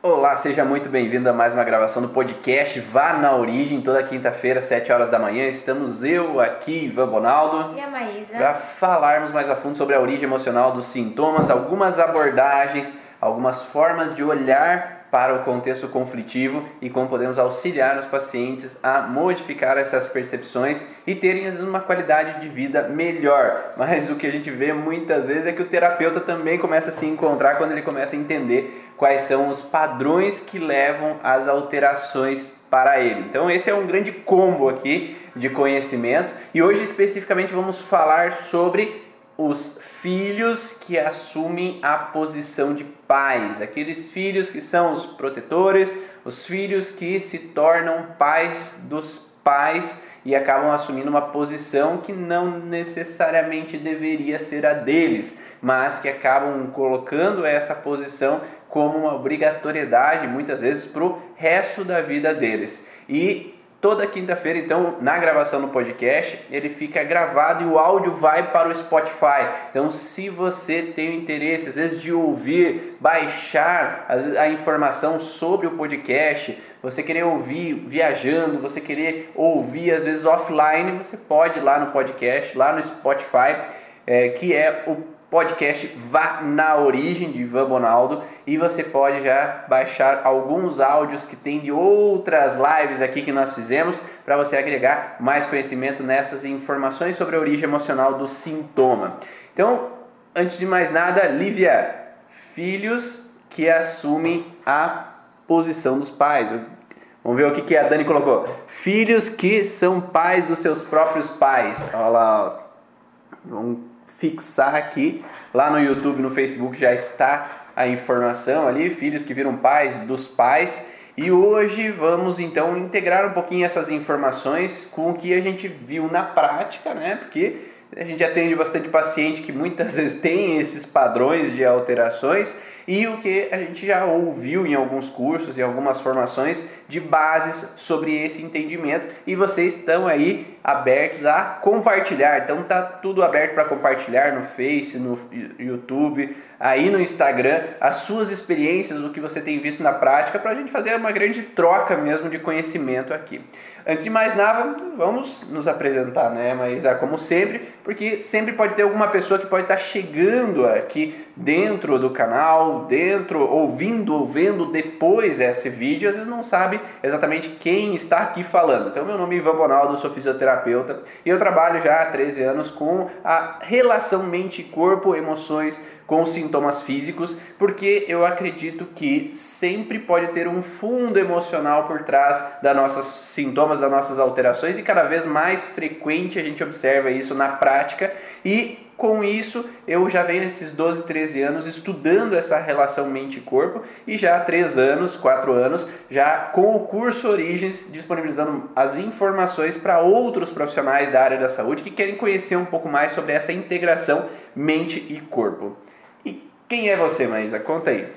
Olá, seja muito bem-vindo a mais uma gravação do podcast Vá na Origem, toda quinta-feira, 7 horas da manhã. Estamos eu aqui, Ivan Bonaldo, E a Maísa? para falarmos mais a fundo sobre a origem emocional dos sintomas, algumas abordagens, algumas formas de olhar para o contexto conflitivo e como podemos auxiliar os pacientes a modificar essas percepções e terem uma qualidade de vida melhor. Mas o que a gente vê muitas vezes é que o terapeuta também começa a se encontrar quando ele começa a entender quais são os padrões que levam às alterações para ele. Então esse é um grande combo aqui de conhecimento e hoje especificamente vamos falar sobre os filhos que assumem a posição de pais, aqueles filhos que são os protetores, os filhos que se tornam pais dos pais e acabam assumindo uma posição que não necessariamente deveria ser a deles, mas que acabam colocando essa posição como uma obrigatoriedade muitas vezes para o resto da vida deles. E toda quinta-feira, então, na gravação do podcast, ele fica gravado e o áudio vai para o Spotify. Então, se você tem o interesse, às vezes, de ouvir, baixar a, informação sobre o podcast, você querer ouvir viajando, você querer ouvir, às vezes, offline, você pode ir lá no podcast, lá no Spotify, é, que é o podcast Vá na Origem de Ivan Bonaldo e você pode já baixar alguns áudios que tem de outras lives aqui que nós fizemos para você agregar mais conhecimento nessas informações sobre a origem emocional do sintoma. Então, antes de mais nada, Lívia, filhos que assumem a posição dos pais. Vamos ver o que, que a Dani colocou. Filhos que são pais dos seus próprios pais. Olha lá, ó. Fixar aqui. Lá no YouTube, no Facebook já está a informação ali, filhos que viram pais dos pais. E hoje vamos então integrar um pouquinho essas informações com o que a gente viu na prática, né? Porque a gente atende bastante paciente que muitas vezes tem esses padrões de alterações e o que a gente já ouviu em alguns cursos e algumas formações de bases sobre esse entendimento e vocês estão aí abertos a compartilhar. Então tá tudo aberto para compartilhar no Face, no YouTube, aí no Instagram, as suas experiências, o que você tem visto na prática, para a gente fazer uma grande troca mesmo de conhecimento aqui. Antes de mais nada, vamos nos apresentar, né? Mas é como sempre, porque sempre pode ter alguma pessoa que pode estar chegando aqui dentro do canal, dentro, ouvindo ou vendo depois esse vídeo, às vezes não sabe exatamente quem está aqui falando. Então, meu nome é Ivan Bonaldo, sou fisioterapeuta e eu trabalho já há 13 anos com a relação mente-corpo, emoções com sintomas físicos, porque eu acredito que sempre pode ter um fundo emocional por trás das nossas sintomas, das nossas alterações e cada vez mais frequente a gente observa isso na prática e com isso, eu já venho esses 12, 13 anos estudando essa relação mente-corpo e já há 3 anos, 4 anos, já com o curso Origens disponibilizando as informações para outros profissionais da área da saúde que querem conhecer um pouco mais sobre essa integração mente e corpo. Quem é você, Maísa? Conta aí.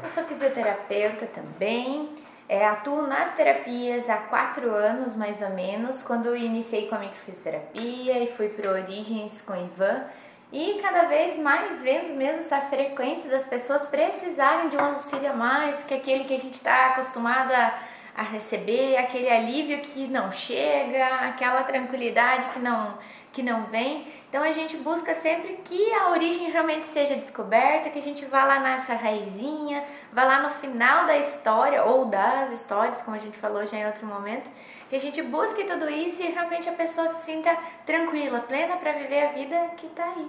Eu sou fisioterapeuta também. É, atuo nas terapias há quatro anos, mais ou menos, quando iniciei com a microfisioterapia e fui para Origens com Ivan. E cada vez mais vendo mesmo essa frequência das pessoas precisarem de um auxílio a mais que aquele que a gente está acostumado a, a receber, aquele alívio que não chega, aquela tranquilidade que não, que não vem. Então a gente busca sempre que a origem realmente seja descoberta, que a gente vá lá nessa raizinha, vá lá no final da história ou das histórias, como a gente falou já em outro momento, que a gente busque tudo isso e realmente a pessoa se sinta tranquila, plena para viver a vida que está aí.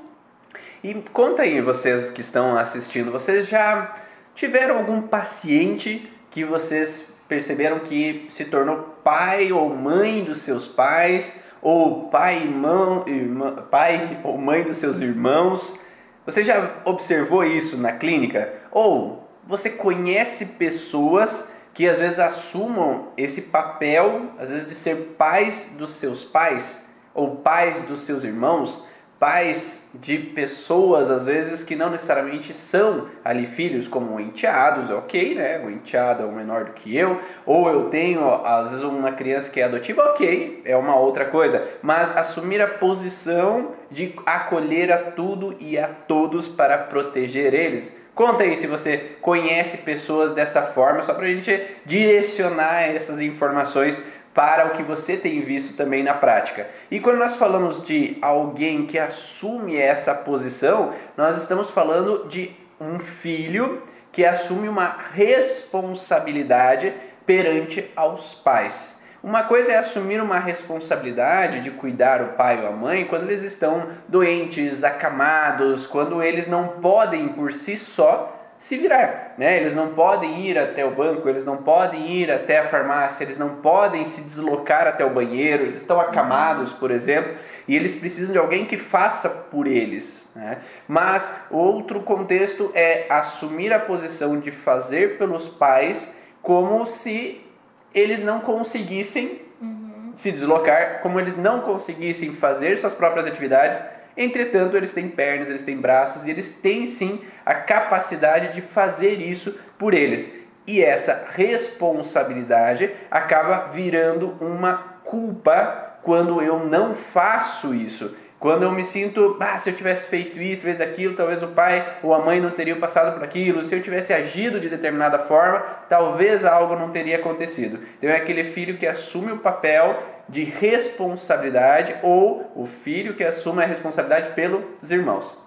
E conta aí, vocês que estão assistindo, vocês já tiveram algum paciente que vocês perceberam que se tornou pai ou mãe dos seus pais, ou pai, irmão, irmã, pai ou mãe dos seus irmãos? Você já observou isso na clínica? Ou você conhece pessoas que às vezes assumam esse papel, às vezes de ser pais dos seus pais ou pais dos seus irmãos, pais de pessoas às vezes que não necessariamente são ali filhos como enteados, ok, né? O enteado é o menor do que eu, ou eu tenho às vezes uma criança que é adotiva, ok, é uma outra coisa, mas assumir a posição de acolher a tudo e a todos para proteger eles. Conta aí se você conhece pessoas dessa forma, só para a gente direcionar essas informações para o que você tem visto também na prática. E quando nós falamos de alguém que assume essa posição, nós estamos falando de um filho que assume uma responsabilidade perante aos pais. Uma coisa é assumir uma responsabilidade de cuidar o pai ou a mãe quando eles estão doentes, acamados, quando eles não podem por si só se virar, né? Eles não podem ir até o banco, eles não podem ir até a farmácia, eles não podem se deslocar até o banheiro, eles estão acamados, por exemplo, e eles precisam de alguém que faça por eles. Né? Mas outro contexto é assumir a posição de fazer pelos pais como se eles não conseguissem uhum. se deslocar, como eles não conseguissem fazer suas próprias atividades Entretanto, eles têm pernas, eles têm braços e eles têm sim a capacidade de fazer isso por eles. E essa responsabilidade acaba virando uma culpa quando eu não faço isso. Quando eu me sinto, ah, se eu tivesse feito isso, fez aquilo, talvez o pai ou a mãe não teriam passado por aquilo. Se eu tivesse agido de determinada forma, talvez algo não teria acontecido. Então é aquele filho que assume o papel de responsabilidade ou o filho que assume a responsabilidade pelos irmãos.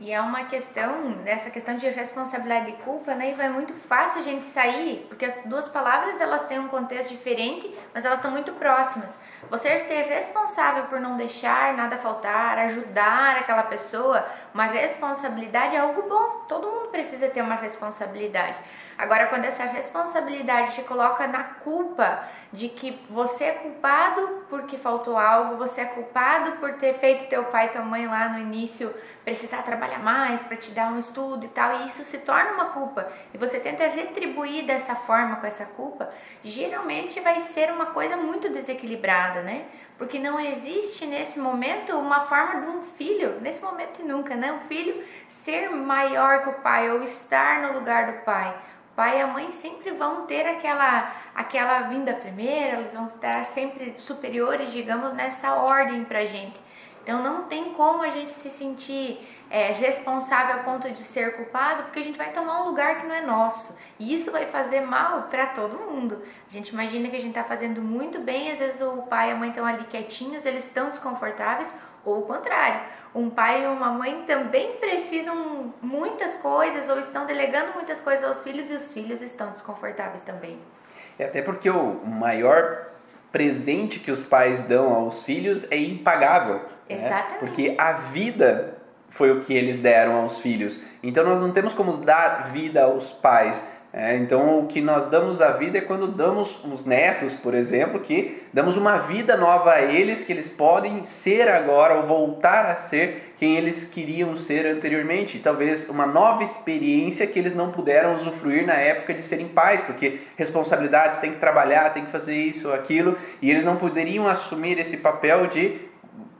E é uma questão, nessa questão de responsabilidade e culpa, né? E vai muito fácil a gente sair, porque as duas palavras elas têm um contexto diferente, mas elas estão muito próximas. Você ser responsável por não deixar nada faltar, ajudar aquela pessoa, uma responsabilidade é algo bom. Todo mundo precisa ter uma responsabilidade. Agora, quando essa responsabilidade te coloca na culpa de que você é culpado porque faltou algo, você é culpado por ter feito teu pai e tua mãe lá no início precisar trabalhar mais para te dar um estudo e tal, e isso se torna uma culpa, e você tenta retribuir dessa forma com essa culpa, geralmente vai ser uma coisa muito desequilibrada, né? Porque não existe nesse momento uma forma de um filho, nesse momento e nunca, né? Um filho ser maior que o pai ou estar no lugar do pai pai e a mãe sempre vão ter aquela, aquela vinda primeira, eles vão estar sempre superiores, digamos, nessa ordem pra gente. Então não tem como a gente se sentir é, responsável a ponto de ser culpado, porque a gente vai tomar um lugar que não é nosso. E isso vai fazer mal para todo mundo. A gente imagina que a gente está fazendo muito bem, às vezes o pai e a mãe estão ali quietinhos, eles estão desconfortáveis, ou o contrário um pai e uma mãe também precisam muitas coisas ou estão delegando muitas coisas aos filhos e os filhos estão desconfortáveis também. É até porque o maior presente que os pais dão aos filhos é impagável. Né? Exatamente. Né? Porque a vida foi o que eles deram aos filhos. Então nós não temos como dar vida aos pais é, então, o que nós damos à vida é quando damos os netos, por exemplo, que damos uma vida nova a eles, que eles podem ser agora ou voltar a ser quem eles queriam ser anteriormente. Talvez uma nova experiência que eles não puderam usufruir na época de serem pais, porque responsabilidades, tem que trabalhar, tem que fazer isso ou aquilo, e eles não poderiam assumir esse papel de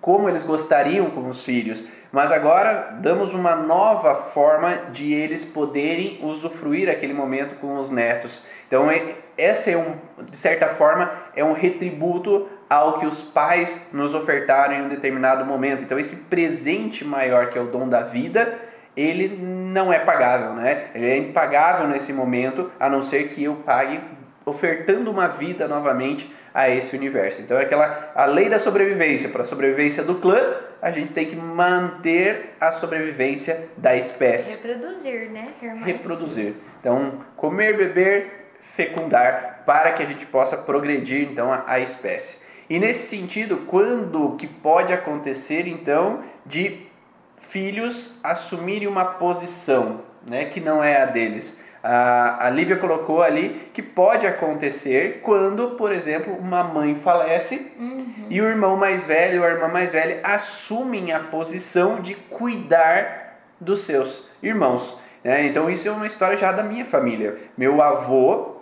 como eles gostariam com os filhos. Mas agora damos uma nova forma de eles poderem usufruir aquele momento com os netos. Então, é, essa é um, de certa forma, é um retributo ao que os pais nos ofertaram em um determinado momento. Então, esse presente maior que é o dom da vida, ele não é pagável, né? Ele é impagável nesse momento, a não ser que eu pague ofertando uma vida novamente a esse universo. Então é aquela a lei da sobrevivência. Para a sobrevivência do clã, a gente tem que manter a sobrevivência da espécie. Reproduzir, né? Reproduzir. Então, comer, beber, fecundar, para que a gente possa progredir então a, a espécie. E nesse sentido, quando que pode acontecer então de filhos assumirem uma posição, né, que não é a deles? A, a Lívia colocou ali que pode acontecer quando, por exemplo, uma mãe falece uhum. e o irmão mais velho ou a irmã mais velha assumem a posição de cuidar dos seus irmãos. Né? Então, isso é uma história já da minha família. Meu avô,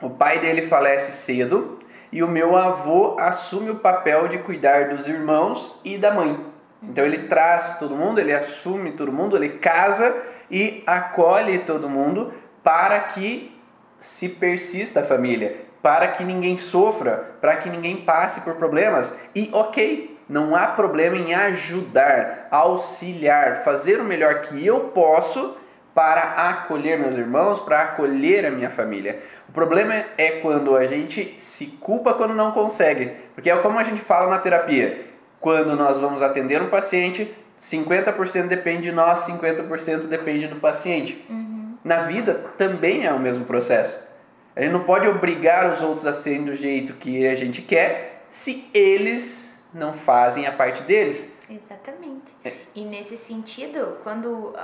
o pai dele falece cedo e o meu avô assume o papel de cuidar dos irmãos e da mãe. Então, ele traz todo mundo, ele assume todo mundo, ele casa e acolhe todo mundo para que se persista a família, para que ninguém sofra, para que ninguém passe por problemas. E ok, não há problema em ajudar, auxiliar, fazer o melhor que eu posso para acolher meus irmãos, para acolher a minha família. O problema é quando a gente se culpa quando não consegue, porque é como a gente fala na terapia. Quando nós vamos atender um paciente, 50% depende de nós, 50% depende do paciente. Uhum. Na vida também é o mesmo processo. A gente não pode obrigar os outros a serem do jeito que a gente quer se eles não fazem a parte deles. Exatamente. É. E nesse sentido, quando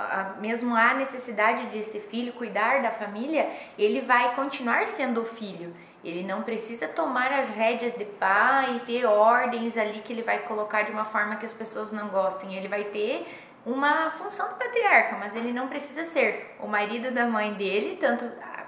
mesmo há necessidade desse filho cuidar da família, ele vai continuar sendo o filho. Ele não precisa tomar as rédeas de pai e ter ordens ali que ele vai colocar de uma forma que as pessoas não gostem. Ele vai ter uma função do patriarca, mas ele não precisa ser o marido da mãe dele, tanto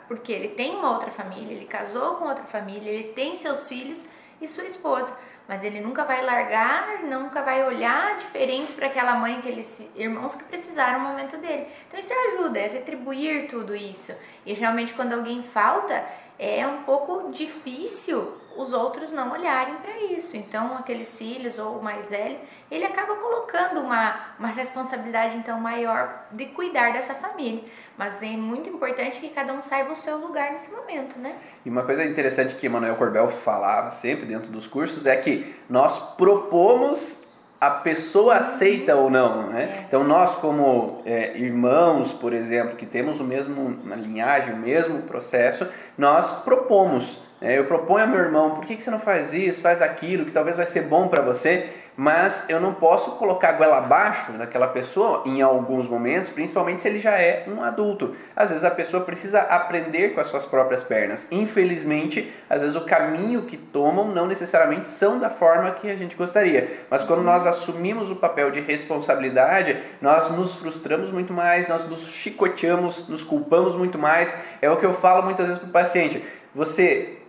porque ele tem uma outra família, ele casou com outra família, ele tem seus filhos e sua esposa, mas ele nunca vai largar, nunca vai olhar diferente para aquela mãe, aqueles irmãos que precisaram no momento dele. Então isso ajuda, é retribuir tudo isso. E realmente quando alguém falta, é um pouco difícil os outros não olharem para isso. Então, aqueles filhos ou o mais velho, ele acaba colocando uma, uma responsabilidade então maior de cuidar dessa família. Mas é muito importante que cada um saiba o seu lugar nesse momento, né? E uma coisa interessante que Manuel Corbel falava sempre dentro dos cursos é que nós propomos a pessoa aceita ou não, né? É. Então nós como é, irmãos, por exemplo, que temos o mesmo uma linhagem, o mesmo processo, nós propomos. Né? Eu proponho ao meu irmão, por que, que você não faz isso, faz aquilo, que talvez vai ser bom para você mas eu não posso colocar a goela abaixo daquela pessoa em alguns momentos, principalmente se ele já é um adulto. Às vezes a pessoa precisa aprender com as suas próprias pernas. Infelizmente, às vezes o caminho que tomam não necessariamente são da forma que a gente gostaria. Mas quando nós assumimos o papel de responsabilidade, nós nos frustramos muito mais, nós nos chicoteamos, nos culpamos muito mais. É o que eu falo muitas vezes para o paciente. Você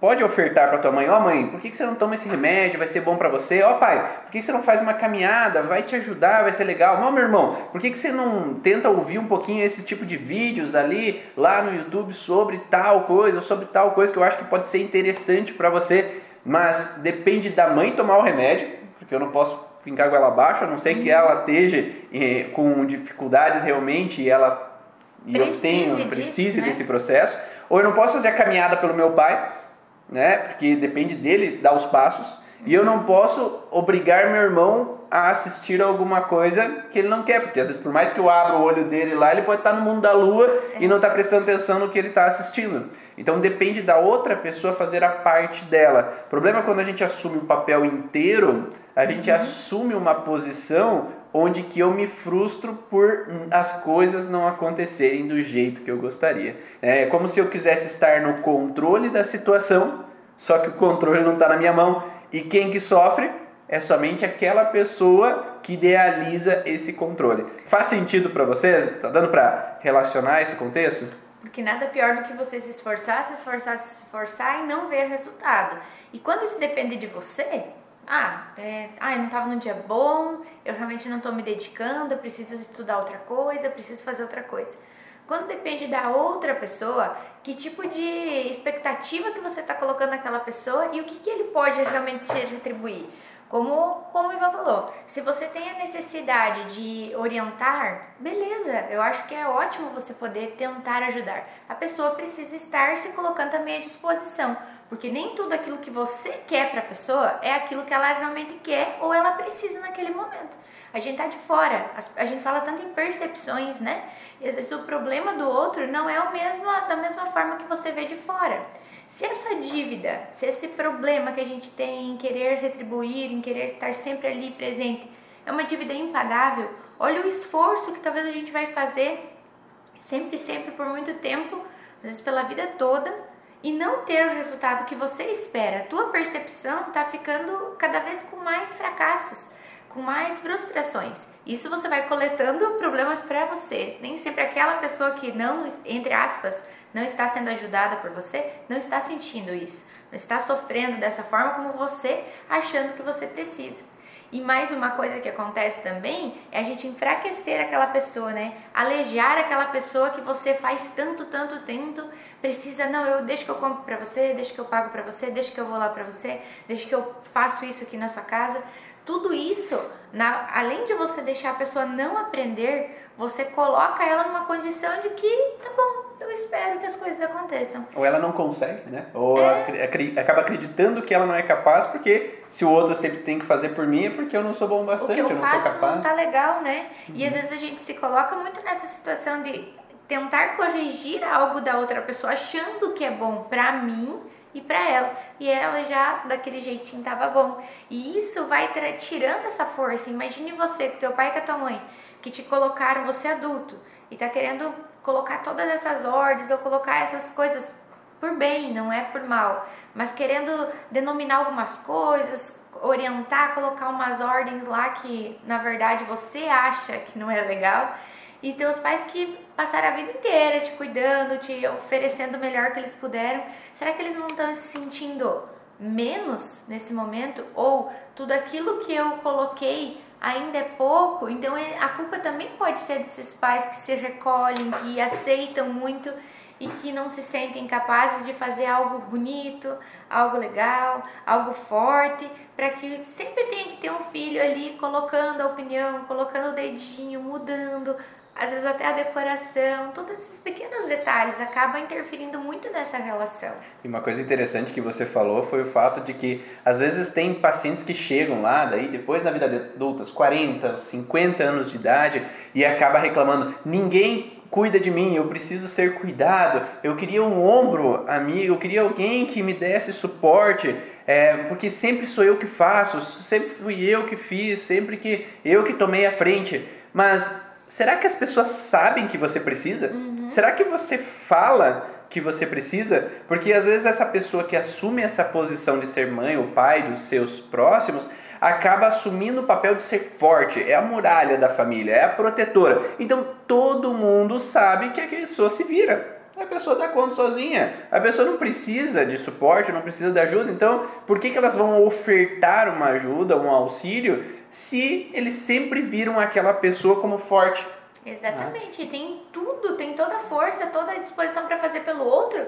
pode ofertar para tua mãe, ó oh, mãe, por que, que você não toma esse remédio? Vai ser bom para você. Ó oh, pai, por que, que você não faz uma caminhada? Vai te ajudar, vai ser legal. Não, meu irmão, por que, que você não tenta ouvir um pouquinho esse tipo de vídeos ali, lá no YouTube, sobre tal coisa, sobre tal coisa que eu acho que pode ser interessante para você. Mas depende da mãe tomar o remédio, porque eu não posso fincar com ela abaixo, a não ser que ela esteja eh, com dificuldades realmente e ela e eu tenho, precise né? desse processo. Ou eu não posso fazer a caminhada pelo meu pai, né? Porque depende dele dar os passos. E eu não posso obrigar meu irmão a assistir alguma coisa que ele não quer, porque às vezes por mais que eu abra o olho dele lá, ele pode estar no mundo da lua e não estar prestando atenção no que ele está assistindo. Então depende da outra pessoa fazer a parte dela. O problema é quando a gente assume o papel inteiro, a gente uhum. assume uma posição onde que eu me frustro por as coisas não acontecerem do jeito que eu gostaria. É como se eu quisesse estar no controle da situação, só que o controle não está na minha mão. E quem que sofre é somente aquela pessoa que idealiza esse controle. Faz sentido para vocês? Tá dando para relacionar esse contexto? Porque nada pior do que você se esforçar, se esforçar, se esforçar e não ver resultado. E quando isso depende de você, ah, é, ah, eu não estava num dia bom, eu realmente não estou me dedicando, eu preciso estudar outra coisa, eu preciso fazer outra coisa. Quando depende da outra pessoa, que tipo de expectativa que você está colocando naquela pessoa e o que, que ele pode realmente te retribuir. Como, como o Ivan falou, se você tem a necessidade de orientar, beleza, eu acho que é ótimo você poder tentar ajudar. A pessoa precisa estar se colocando também à disposição, porque nem tudo aquilo que você quer para a pessoa é aquilo que ela realmente quer ou ela precisa naquele momento. A gente tá de fora, a gente fala tanto em percepções, né? E às vezes o problema do outro não é o mesmo da mesma forma que você vê de fora. Se essa dívida, se esse problema que a gente tem em querer retribuir, em querer estar sempre ali presente, é uma dívida impagável, olha o esforço que talvez a gente vai fazer sempre, sempre por muito tempo, às vezes pela vida toda, e não ter o resultado que você espera. A tua percepção está ficando cada vez com mais fracassos, com mais frustrações. Isso você vai coletando problemas para você. Nem sempre aquela pessoa que não, entre aspas, não está sendo ajudada por você, não está sentindo isso, não está sofrendo dessa forma como você achando que você precisa. E mais uma coisa que acontece também é a gente enfraquecer aquela pessoa, né? Alejar aquela pessoa que você faz tanto, tanto, tanto, precisa, não, eu deixa que eu compro para você, deixa que eu pago para você, deixa que eu vou lá para você, deixa que eu faço isso aqui na sua casa. Tudo isso, na, além de você deixar a pessoa não aprender, você coloca ela numa condição de que, tá bom, eu espero que as coisas aconteçam. Ou ela não consegue, né? Ou é. acaba acreditando que ela não é capaz, porque se o outro sempre tem que fazer por mim, é porque eu não sou bom bastante, eu, eu, não faço sou capaz. Não tá legal, né? Uhum. E às vezes a gente se coloca muito nessa situação de tentar corrigir algo da outra pessoa, achando que é bom pra mim e para ela. E ela já daquele jeitinho tava bom. E isso vai tirando essa força. Imagine você com teu pai e com a tua mãe, que te colocaram, você adulto, e tá querendo colocar todas essas ordens ou colocar essas coisas por bem, não é por mal, mas querendo denominar algumas coisas, orientar, colocar umas ordens lá que na verdade você acha que não é legal. E teus pais que passaram a vida inteira te cuidando, te oferecendo o melhor que eles puderam, será que eles não estão se sentindo menos nesse momento? Ou tudo aquilo que eu coloquei ainda é pouco? Então é, a culpa também pode ser desses pais que se recolhem, que aceitam muito e que não se sentem capazes de fazer algo bonito, algo legal, algo forte, para que sempre tenha que ter um filho ali colocando a opinião, colocando o dedinho, mudando, às vezes até a decoração, todos esses pequenos detalhes acabam interferindo muito nessa relação. E uma coisa interessante que você falou foi o fato de que às vezes tem pacientes que chegam lá, daí depois na vida adulta, 40, 50 anos de idade, e acaba reclamando: ninguém cuida de mim, eu preciso ser cuidado, eu queria um ombro amigo, eu queria alguém que me desse suporte, é, porque sempre sou eu que faço, sempre fui eu que fiz, sempre que eu que tomei a frente. Mas será que as pessoas sabem que você precisa? Uhum. Será que você fala que você precisa? Porque às vezes essa pessoa que assume essa posição de ser mãe ou pai dos seus próximos acaba assumindo o papel de ser forte, é a muralha da família, é a protetora. Então todo mundo sabe que a pessoa se vira. A pessoa dá conta sozinha. A pessoa não precisa de suporte, não precisa de ajuda. Então, por que, que elas vão ofertar uma ajuda, um auxílio, se eles sempre viram aquela pessoa como forte. Exatamente, ah. tem tudo, tem toda a força, toda a disposição para fazer pelo outro.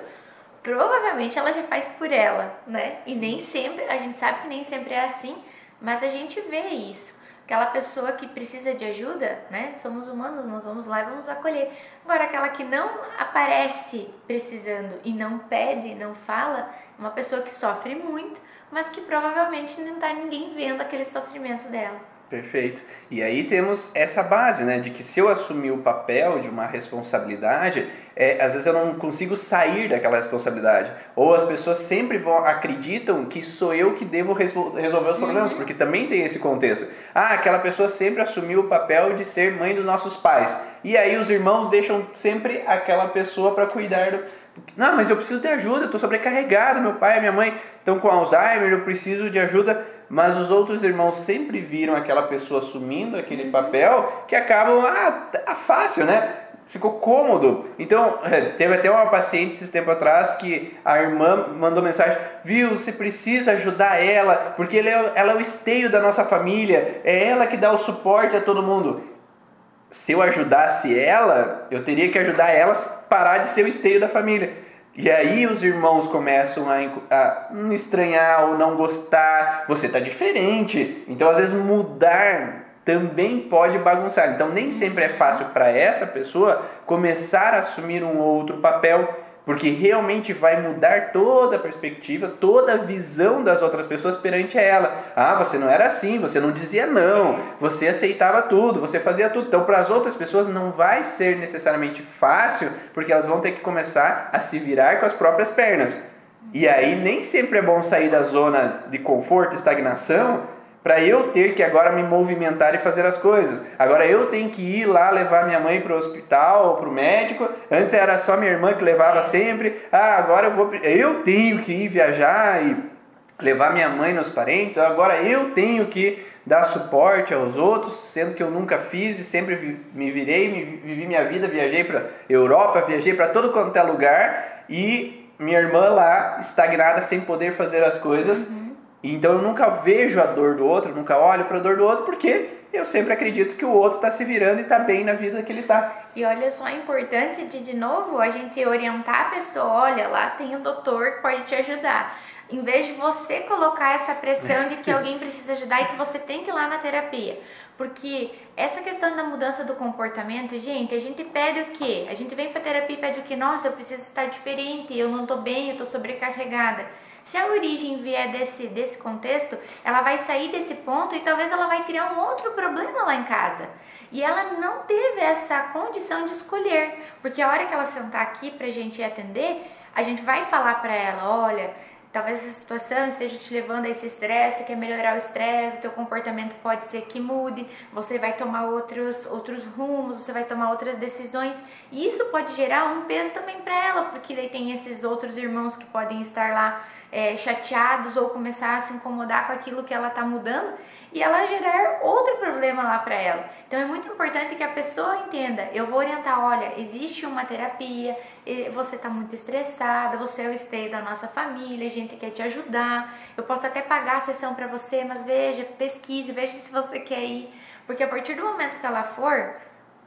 Provavelmente ela já faz por ela, né? E nem sempre, a gente sabe que nem sempre é assim, mas a gente vê isso. Aquela pessoa que precisa de ajuda, né? Somos humanos, nós vamos lá e vamos acolher. Agora, aquela que não aparece precisando e não pede, não fala, uma pessoa que sofre muito, mas que provavelmente não está ninguém vendo aquele sofrimento dela. Perfeito. E aí temos essa base, né, de que se eu assumir o papel de uma responsabilidade, é, às vezes eu não consigo sair daquela responsabilidade. Ou as pessoas sempre vão acreditam que sou eu que devo resolver os problemas, uhum. porque também tem esse contexto. Ah, aquela pessoa sempre assumiu o papel de ser mãe dos nossos pais. E aí os irmãos deixam sempre aquela pessoa para cuidar do não, mas eu preciso de ajuda, estou sobrecarregado, meu pai e minha mãe estão com Alzheimer, eu preciso de ajuda. Mas os outros irmãos sempre viram aquela pessoa assumindo aquele papel que acabam, ah, tá fácil, né? Ficou cômodo. Então, é, teve até uma paciente esses tempo atrás que a irmã mandou mensagem: Viu, você precisa ajudar ela, porque ela é, ela é o esteio da nossa família, é ela que dá o suporte a todo mundo se eu ajudasse ela, eu teria que ajudar ela a parar de ser o esteio da família. E aí os irmãos começam a, a estranhar ou não gostar. Você está diferente. Então, às vezes, mudar também pode bagunçar. Então, nem sempre é fácil para essa pessoa começar a assumir um outro papel porque realmente vai mudar toda a perspectiva, toda a visão das outras pessoas perante ela. Ah, você não era assim, você não dizia não, você aceitava tudo, você fazia tudo. Então, para as outras pessoas não vai ser necessariamente fácil, porque elas vão ter que começar a se virar com as próprias pernas. E aí nem sempre é bom sair da zona de conforto, estagnação, para eu ter que agora me movimentar e fazer as coisas. Agora eu tenho que ir lá levar minha mãe para o hospital ou para o médico. Antes era só minha irmã que levava sempre. Ah, agora eu vou, eu tenho que ir viajar e levar minha mãe nos parentes. Agora eu tenho que dar suporte aos outros, sendo que eu nunca fiz e sempre me virei, me, vivi minha vida, viajei para Europa, viajei para todo quanto é lugar e minha irmã lá estagnada sem poder fazer as coisas. Uhum então eu nunca vejo a dor do outro, nunca olho para a dor do outro, porque eu sempre acredito que o outro está se virando e está bem na vida que ele está. E olha só a importância de, de novo, a gente orientar a pessoa: olha, lá tem o doutor que pode te ajudar. Em vez de você colocar essa pressão de que alguém precisa ajudar e que você tem que ir lá na terapia. Porque essa questão da mudança do comportamento, gente, a gente pede o quê? A gente vem para terapia e pede o quê? Nossa, eu preciso estar diferente, eu não estou bem, eu estou sobrecarregada. Se a origem vier desse, desse contexto, ela vai sair desse ponto e talvez ela vai criar um outro problema lá em casa. E ela não teve essa condição de escolher, porque a hora que ela sentar aqui para a gente atender, a gente vai falar para ela, olha, talvez essa situação esteja te levando a esse estresse, quer melhorar o estresse, o teu comportamento pode ser que mude, você vai tomar outros, outros rumos, você vai tomar outras decisões, e isso pode gerar um peso também para ela, porque daí tem esses outros irmãos que podem estar lá é, chateados ou começar a se incomodar com aquilo que ela está mudando e ela gerar outro problema lá para ela. Então é muito importante que a pessoa entenda. Eu vou orientar, olha, existe uma terapia, você está muito estressada, você é o esteio da nossa família, a gente quer te ajudar. Eu posso até pagar a sessão para você, mas veja, pesquise, veja se você quer ir, porque a partir do momento que ela for,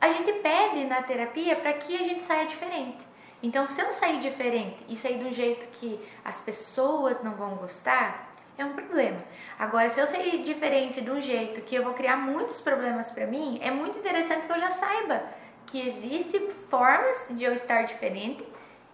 a gente pede na terapia para que a gente saia diferente. Então, se eu sair diferente e sair de um jeito que as pessoas não vão gostar, é um problema. Agora, se eu sair diferente de um jeito que eu vou criar muitos problemas para mim, é muito interessante que eu já saiba que existem formas de eu estar diferente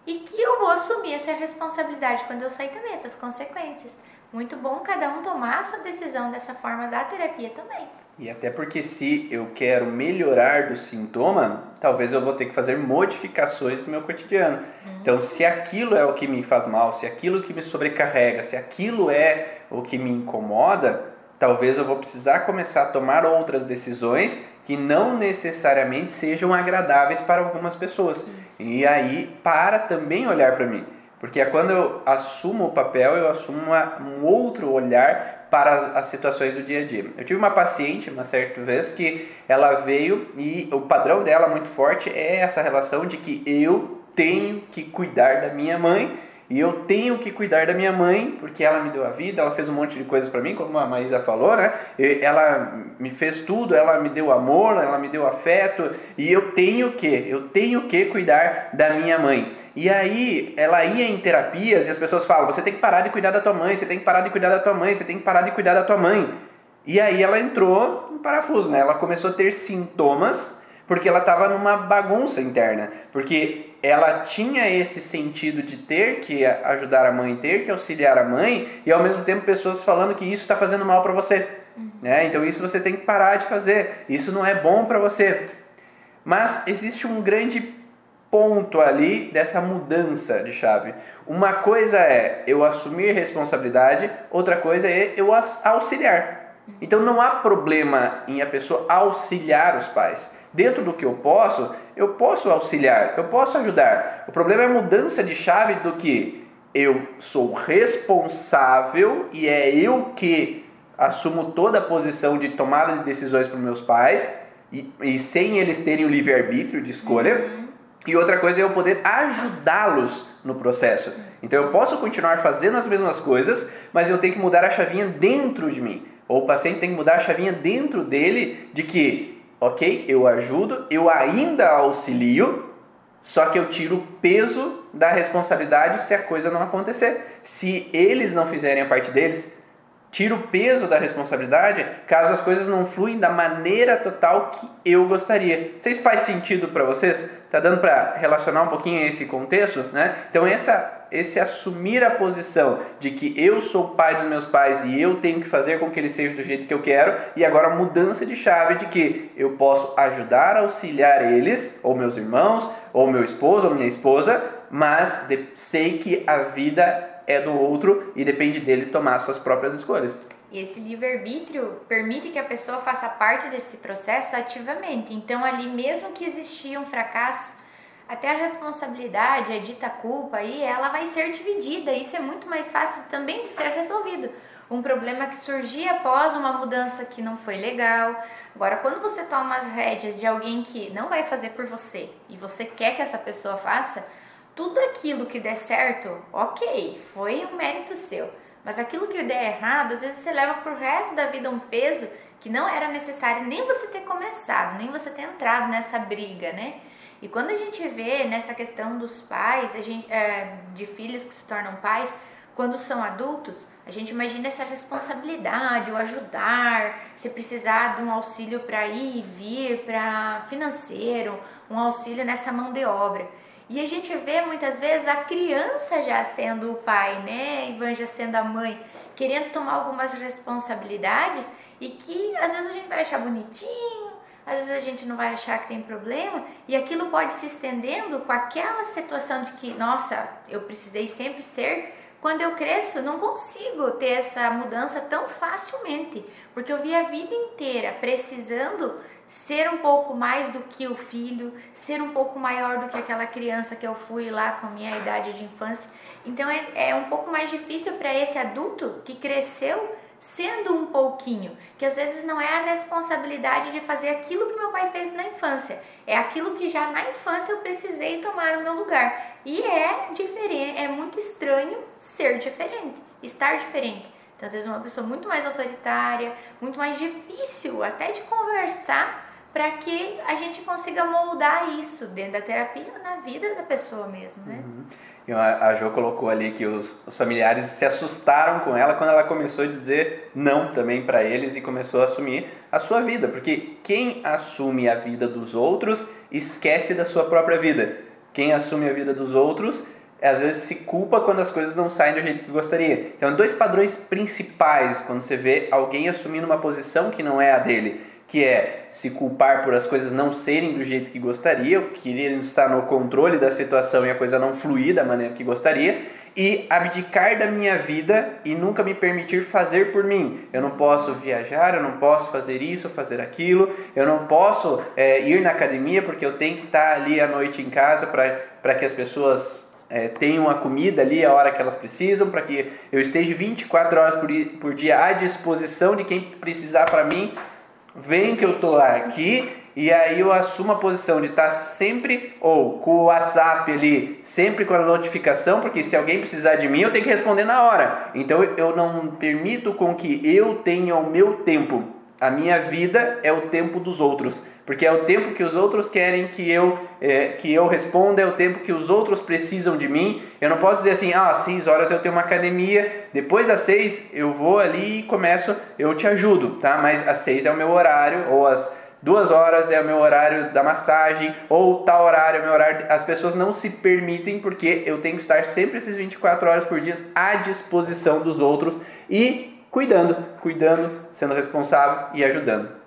e que eu vou assumir essa responsabilidade quando eu sair também, essas consequências. Muito bom cada um tomar a sua decisão dessa forma da terapia também. E até porque se eu quero melhorar do sintoma, talvez eu vou ter que fazer modificações no meu cotidiano. Uhum. Então, se aquilo é o que me faz mal, se aquilo que me sobrecarrega, se aquilo é o que me incomoda, talvez eu vou precisar começar a tomar outras decisões que não necessariamente sejam agradáveis para algumas pessoas. Isso. E aí, para também olhar para mim. Porque é quando eu assumo o papel, eu assumo uma, um outro olhar para as situações do dia a dia. Eu tive uma paciente, uma certa vez, que ela veio e o padrão dela muito forte é essa relação de que eu tenho que cuidar da minha mãe e eu tenho que cuidar da minha mãe, porque ela me deu a vida, ela fez um monte de coisas para mim, como a Maísa falou, né? Ela me fez tudo, ela me deu amor, ela me deu afeto, e eu tenho que, eu tenho que cuidar da minha mãe. E aí ela ia em terapias e as pessoas falam: "Você tem que parar de cuidar da tua mãe, você tem que parar de cuidar da tua mãe, você tem que parar de cuidar da tua mãe". E aí ela entrou em parafuso, né? Ela começou a ter sintomas porque ela estava numa bagunça interna, porque ela tinha esse sentido de ter que ajudar a mãe, ter que auxiliar a mãe, e ao mesmo tempo pessoas falando que isso está fazendo mal para você. Uhum. Né? Então isso você tem que parar de fazer, isso não é bom para você. Mas existe um grande ponto ali dessa mudança de chave. Uma coisa é eu assumir responsabilidade, outra coisa é eu auxiliar. Então não há problema em a pessoa auxiliar os pais dentro do que eu posso, eu posso auxiliar, eu posso ajudar. O problema é a mudança de chave do que eu sou responsável e é eu que assumo toda a posição de tomada de decisões para meus pais e, e, sem eles terem o livre-arbítrio de escolha. Uhum. E outra coisa é eu poder ajudá-los no processo. Então eu posso continuar fazendo as mesmas coisas, mas eu tenho que mudar a chavinha dentro de mim. Ou o paciente tem que mudar a chavinha dentro dele de que ok? Eu ajudo, eu ainda auxilio, só que eu tiro o peso da responsabilidade se a coisa não acontecer. Se eles não fizerem a parte deles, tiro o peso da responsabilidade caso as coisas não fluem da maneira total que eu gostaria. Vocês faz sentido para vocês? Tá dando para relacionar um pouquinho esse contexto, né? Então essa esse assumir a posição de que eu sou pai dos meus pais e eu tenho que fazer com que eles sejam do jeito que eu quero, e agora a mudança de chave de que eu posso ajudar, auxiliar eles, ou meus irmãos, ou meu esposo, ou minha esposa, mas sei que a vida é do outro e depende dele tomar suas próprias escolhas. E esse livre-arbítrio permite que a pessoa faça parte desse processo ativamente. Então, ali, mesmo que existia um fracasso, até a responsabilidade, a dita culpa aí, ela vai ser dividida. Isso é muito mais fácil também de ser resolvido. Um problema que surgia após uma mudança que não foi legal. Agora, quando você toma as rédeas de alguém que não vai fazer por você e você quer que essa pessoa faça, tudo aquilo que der certo, ok, foi um mérito seu. Mas aquilo que der errado, às vezes você leva pro resto da vida um peso que não era necessário nem você ter começado, nem você ter entrado nessa briga, né? E quando a gente vê nessa questão dos pais, gente, é, de filhos que se tornam pais, quando são adultos, a gente imagina essa responsabilidade, o ajudar, se precisar de um auxílio para ir e vir, para financeiro, um auxílio nessa mão de obra. E a gente vê muitas vezes a criança já sendo o pai, né? Ivan já sendo a mãe, querendo tomar algumas responsabilidades e que às vezes a gente vai achar bonitinho, às vezes a gente não vai achar que tem problema, e aquilo pode se estendendo com aquela situação de que, nossa, eu precisei sempre ser quando eu cresço, não consigo ter essa mudança tão facilmente, porque eu vi a vida inteira precisando ser um pouco mais do que o filho, ser um pouco maior do que aquela criança que eu fui lá com minha idade de infância. Então é, é um pouco mais difícil para esse adulto que cresceu sendo um pouquinho, que às vezes não é a responsabilidade de fazer aquilo que meu pai fez na infância, é aquilo que já na infância eu precisei tomar o meu lugar. E é diferente, é muito estranho ser diferente, estar diferente. Então, às vezes uma pessoa muito mais autoritária, muito mais difícil até de conversar para que a gente consiga moldar isso dentro da terapia na vida da pessoa mesmo, né? Uhum. A Jo colocou ali que os, os, familiares se assustaram com ela quando ela começou a dizer não também para eles e começou a assumir a sua vida, porque quem assume a vida dos outros esquece da sua própria vida. Quem assume a vida dos outros às vezes se culpa quando as coisas não saem do jeito que gostaria. Então, dois padrões principais quando você vê alguém assumindo uma posição que não é a dele que é se culpar por as coisas não serem do jeito que gostaria, querer estar no controle da situação e a coisa não fluir da maneira que gostaria, e abdicar da minha vida e nunca me permitir fazer por mim. Eu não posso viajar, eu não posso fazer isso, fazer aquilo, eu não posso é, ir na academia porque eu tenho que estar ali à noite em casa para que as pessoas é, tenham a comida ali a hora que elas precisam, para que eu esteja 24 horas por, por dia à disposição de quem precisar para mim vem que eu tô aqui e aí eu assumo a posição de estar tá sempre ou com o WhatsApp ali, sempre com a notificação, porque se alguém precisar de mim, eu tenho que responder na hora. Então eu não permito com que eu tenha o meu tempo. A minha vida é o tempo dos outros, porque é o tempo que os outros querem que eu é, que eu responda, é o tempo que os outros precisam de mim. Eu não posso dizer assim, ah, às 6 horas eu tenho uma academia, depois das 6 eu vou ali e começo, eu te ajudo, tá? Mas às 6 é o meu horário, ou às duas horas é o meu horário da massagem, ou tal horário é o meu horário. As pessoas não se permitem porque eu tenho que estar sempre esses 24 horas por dia à disposição dos outros e cuidando, cuidando, sendo responsável e ajudando.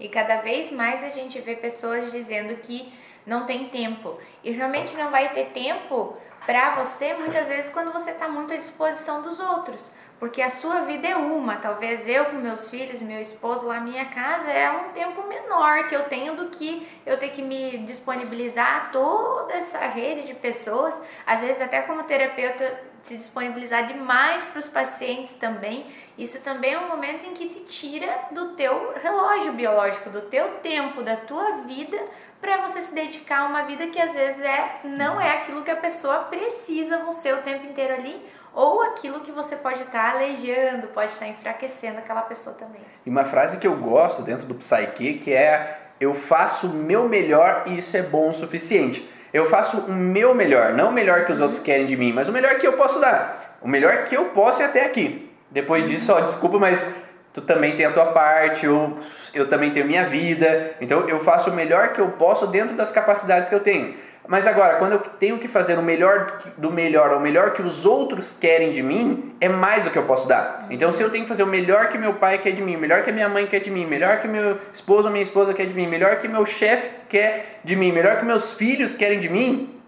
E cada vez mais a gente vê pessoas dizendo que não tem tempo. E realmente não vai ter tempo para você muitas vezes quando você está muito à disposição dos outros. Porque a sua vida é uma, talvez eu com meus filhos, meu esposo lá, minha casa, é um tempo menor que eu tenho do que eu ter que me disponibilizar a toda essa rede de pessoas, às vezes até como terapeuta se disponibilizar demais para os pacientes também. Isso também é um momento em que te tira do teu relógio biológico, do teu tempo, da tua vida para você se dedicar a uma vida que às vezes é não é aquilo que a pessoa precisa você o tempo inteiro ali ou aquilo que você pode estar tá aleijando, pode estar tá enfraquecendo aquela pessoa também. E uma frase que eu gosto dentro do Psyche que é eu faço o meu melhor e isso é bom o suficiente. Eu faço o meu melhor, não o melhor que os outros querem de mim, mas o melhor que eu posso dar. O melhor que eu posso é até aqui. Depois disso, ó, desculpa, mas tu também tem a tua parte, eu, eu também tenho minha vida, então eu faço o melhor que eu posso dentro das capacidades que eu tenho. Mas agora, quando eu tenho que fazer o melhor do melhor, o melhor que os outros querem de mim, é mais do que eu posso dar. Então, se eu tenho que fazer o melhor que meu pai quer de mim, o melhor que minha mãe quer de mim, o melhor que meu esposo ou minha esposa quer de mim, o melhor que meu chefe quer de mim, o melhor que meus filhos querem de mim,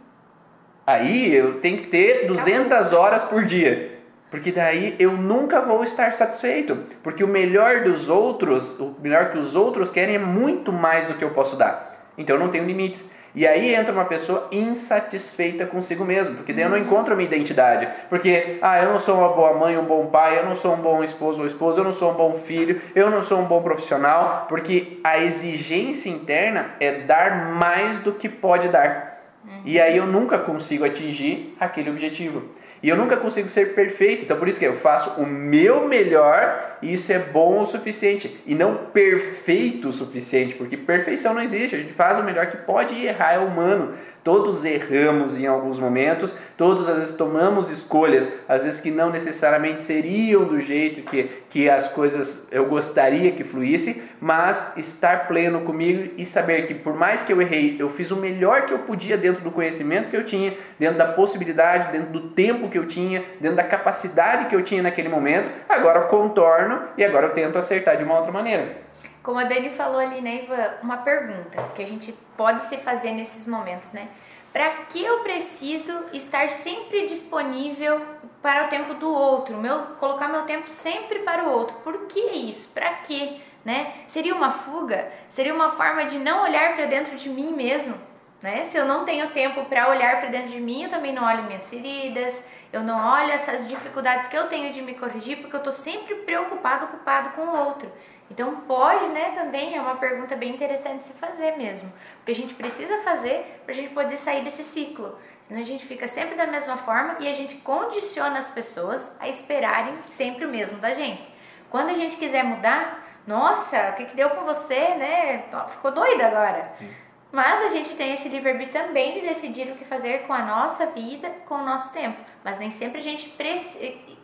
aí eu tenho que ter 200 horas por dia. Porque daí eu nunca vou estar satisfeito. Porque o melhor dos outros, o melhor que os outros querem é muito mais do que eu posso dar. Então eu não tenho limites. E aí entra uma pessoa insatisfeita consigo mesmo, porque daí eu não uhum. encontro a minha identidade. Porque, ah, eu não sou uma boa mãe, um bom pai, eu não sou um bom esposo ou esposa, eu não sou um bom filho, eu não sou um bom profissional, porque a exigência interna é dar mais do que pode dar. Uhum. E aí eu nunca consigo atingir aquele objetivo. E eu nunca consigo ser perfeito, então por isso que eu faço o meu melhor e isso é bom o suficiente. E não perfeito o suficiente, porque perfeição não existe. A gente faz o melhor que pode e errar é humano. Todos erramos em alguns momentos, todos às vezes tomamos escolhas, às vezes que não necessariamente seriam do jeito que, que as coisas eu gostaria que fluísse, mas estar pleno comigo e saber que por mais que eu errei, eu fiz o melhor que eu podia dentro do conhecimento que eu tinha, dentro da possibilidade, dentro do tempo que eu tinha, dentro da capacidade que eu tinha naquele momento, agora eu contorno e agora eu tento acertar de uma outra maneira. Como a Dani falou ali, né, Ivan, uma pergunta que a gente pode se fazer nesses momentos, né? Para que eu preciso estar sempre disponível para o tempo do outro? Meu, colocar meu tempo sempre para o outro. Por que isso? Para quê? Né? Seria uma fuga? Seria uma forma de não olhar para dentro de mim mesmo? Né? Se eu não tenho tempo para olhar para dentro de mim, eu também não olho minhas feridas, eu não olho essas dificuldades que eu tenho de me corrigir, porque eu estou sempre preocupado, ocupado com o outro. Então pode, né, também é uma pergunta bem interessante se fazer mesmo, porque a gente precisa fazer para a gente poder sair desse ciclo. Senão a gente fica sempre da mesma forma e a gente condiciona as pessoas a esperarem sempre o mesmo da gente. Quando a gente quiser mudar, nossa, o que, que deu com você, né? Ficou doida agora. Sim. Mas a gente tem esse livre-arbítrio também de decidir o que fazer com a nossa vida, com o nosso tempo. Mas nem sempre a gente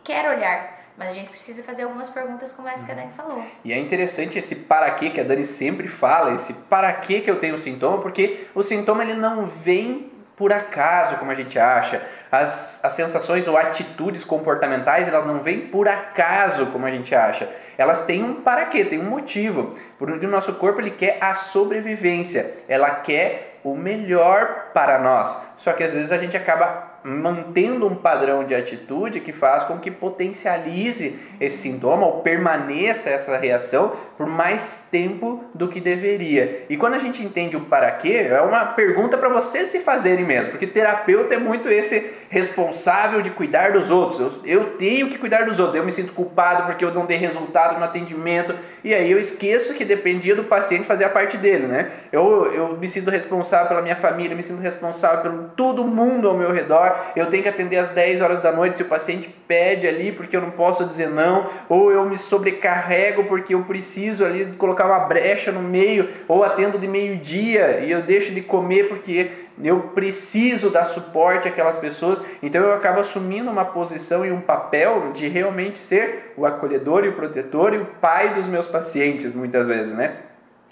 quer olhar mas a gente precisa fazer algumas perguntas como essa que a Dani falou. E é interessante esse para quê que a Dani sempre fala, esse para quê que eu tenho sintoma, porque o sintoma ele não vem por acaso, como a gente acha. As, as sensações ou atitudes comportamentais, elas não vêm por acaso, como a gente acha. Elas têm um para quê, tem um motivo. Porque o nosso corpo ele quer a sobrevivência. Ela quer o melhor para nós. Só que às vezes a gente acaba mantendo um padrão de atitude que faz com que potencialize esse sintoma ou permaneça essa reação por mais tempo do que deveria. E quando a gente entende o para quê, é uma pergunta para vocês se fazerem mesmo, porque terapeuta é muito esse responsável de cuidar dos outros. Eu, eu tenho que cuidar dos outros. Eu me sinto culpado porque eu não dei resultado no atendimento e aí eu esqueço que dependia do paciente fazer a parte dele, né? Eu, eu me sinto responsável pela minha família, me sinto responsável pelo todo mundo ao meu redor. Eu tenho que atender às 10 horas da noite se o paciente pede ali porque eu não posso dizer não, ou eu me sobrecarrego porque eu preciso ali colocar uma brecha no meio, ou atendo de meio-dia e eu deixo de comer porque eu preciso dar suporte àquelas pessoas. Então eu acabo assumindo uma posição e um papel de realmente ser o acolhedor e o protetor e o pai dos meus pacientes, muitas vezes, né?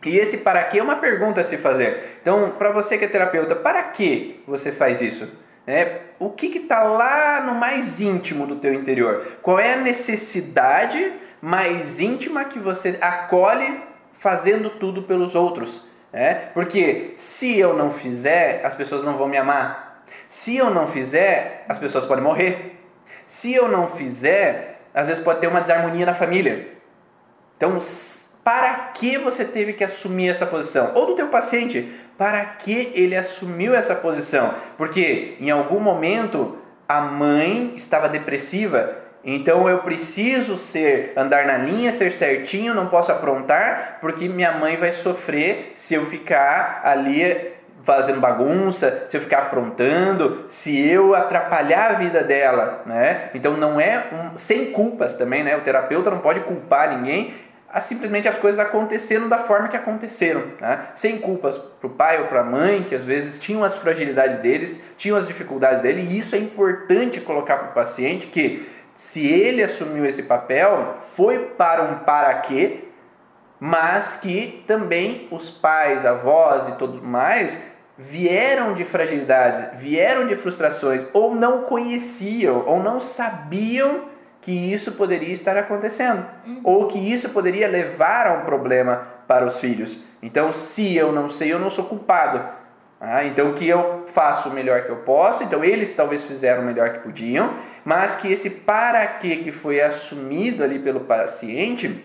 E esse para que é uma pergunta a se fazer. Então, para você que é terapeuta, para que você faz isso? É, o que está lá no mais íntimo do teu interior? Qual é a necessidade mais íntima que você acolhe fazendo tudo pelos outros. É? Porque se eu não fizer, as pessoas não vão me amar. Se eu não fizer, as pessoas podem morrer. Se eu não fizer, às vezes pode ter uma desarmonia na família. Então, para que você teve que assumir essa posição? Ou do teu paciente, para que ele assumiu essa posição? Porque em algum momento a mãe estava depressiva então eu preciso ser andar na linha, ser certinho, não posso aprontar, porque minha mãe vai sofrer se eu ficar ali fazendo bagunça, se eu ficar aprontando, se eu atrapalhar a vida dela, né? Então não é um, sem culpas também, né? O terapeuta não pode culpar ninguém, a simplesmente as coisas aconteceram da forma que aconteceram, né? sem culpas para o pai ou para a mãe, que às vezes tinham as fragilidades deles, tinham as dificuldades dele, e isso é importante colocar para o paciente que se ele assumiu esse papel, foi para um para quê, mas que também os pais, avós e tudo mais vieram de fragilidades, vieram de frustrações, ou não conheciam, ou não sabiam que isso poderia estar acontecendo, uhum. ou que isso poderia levar a um problema para os filhos. Então, se eu não sei, eu não sou culpado. Ah, então, que eu faço o melhor que eu posso, então eles talvez fizeram o melhor que podiam, mas que esse para quê que foi assumido ali pelo paciente,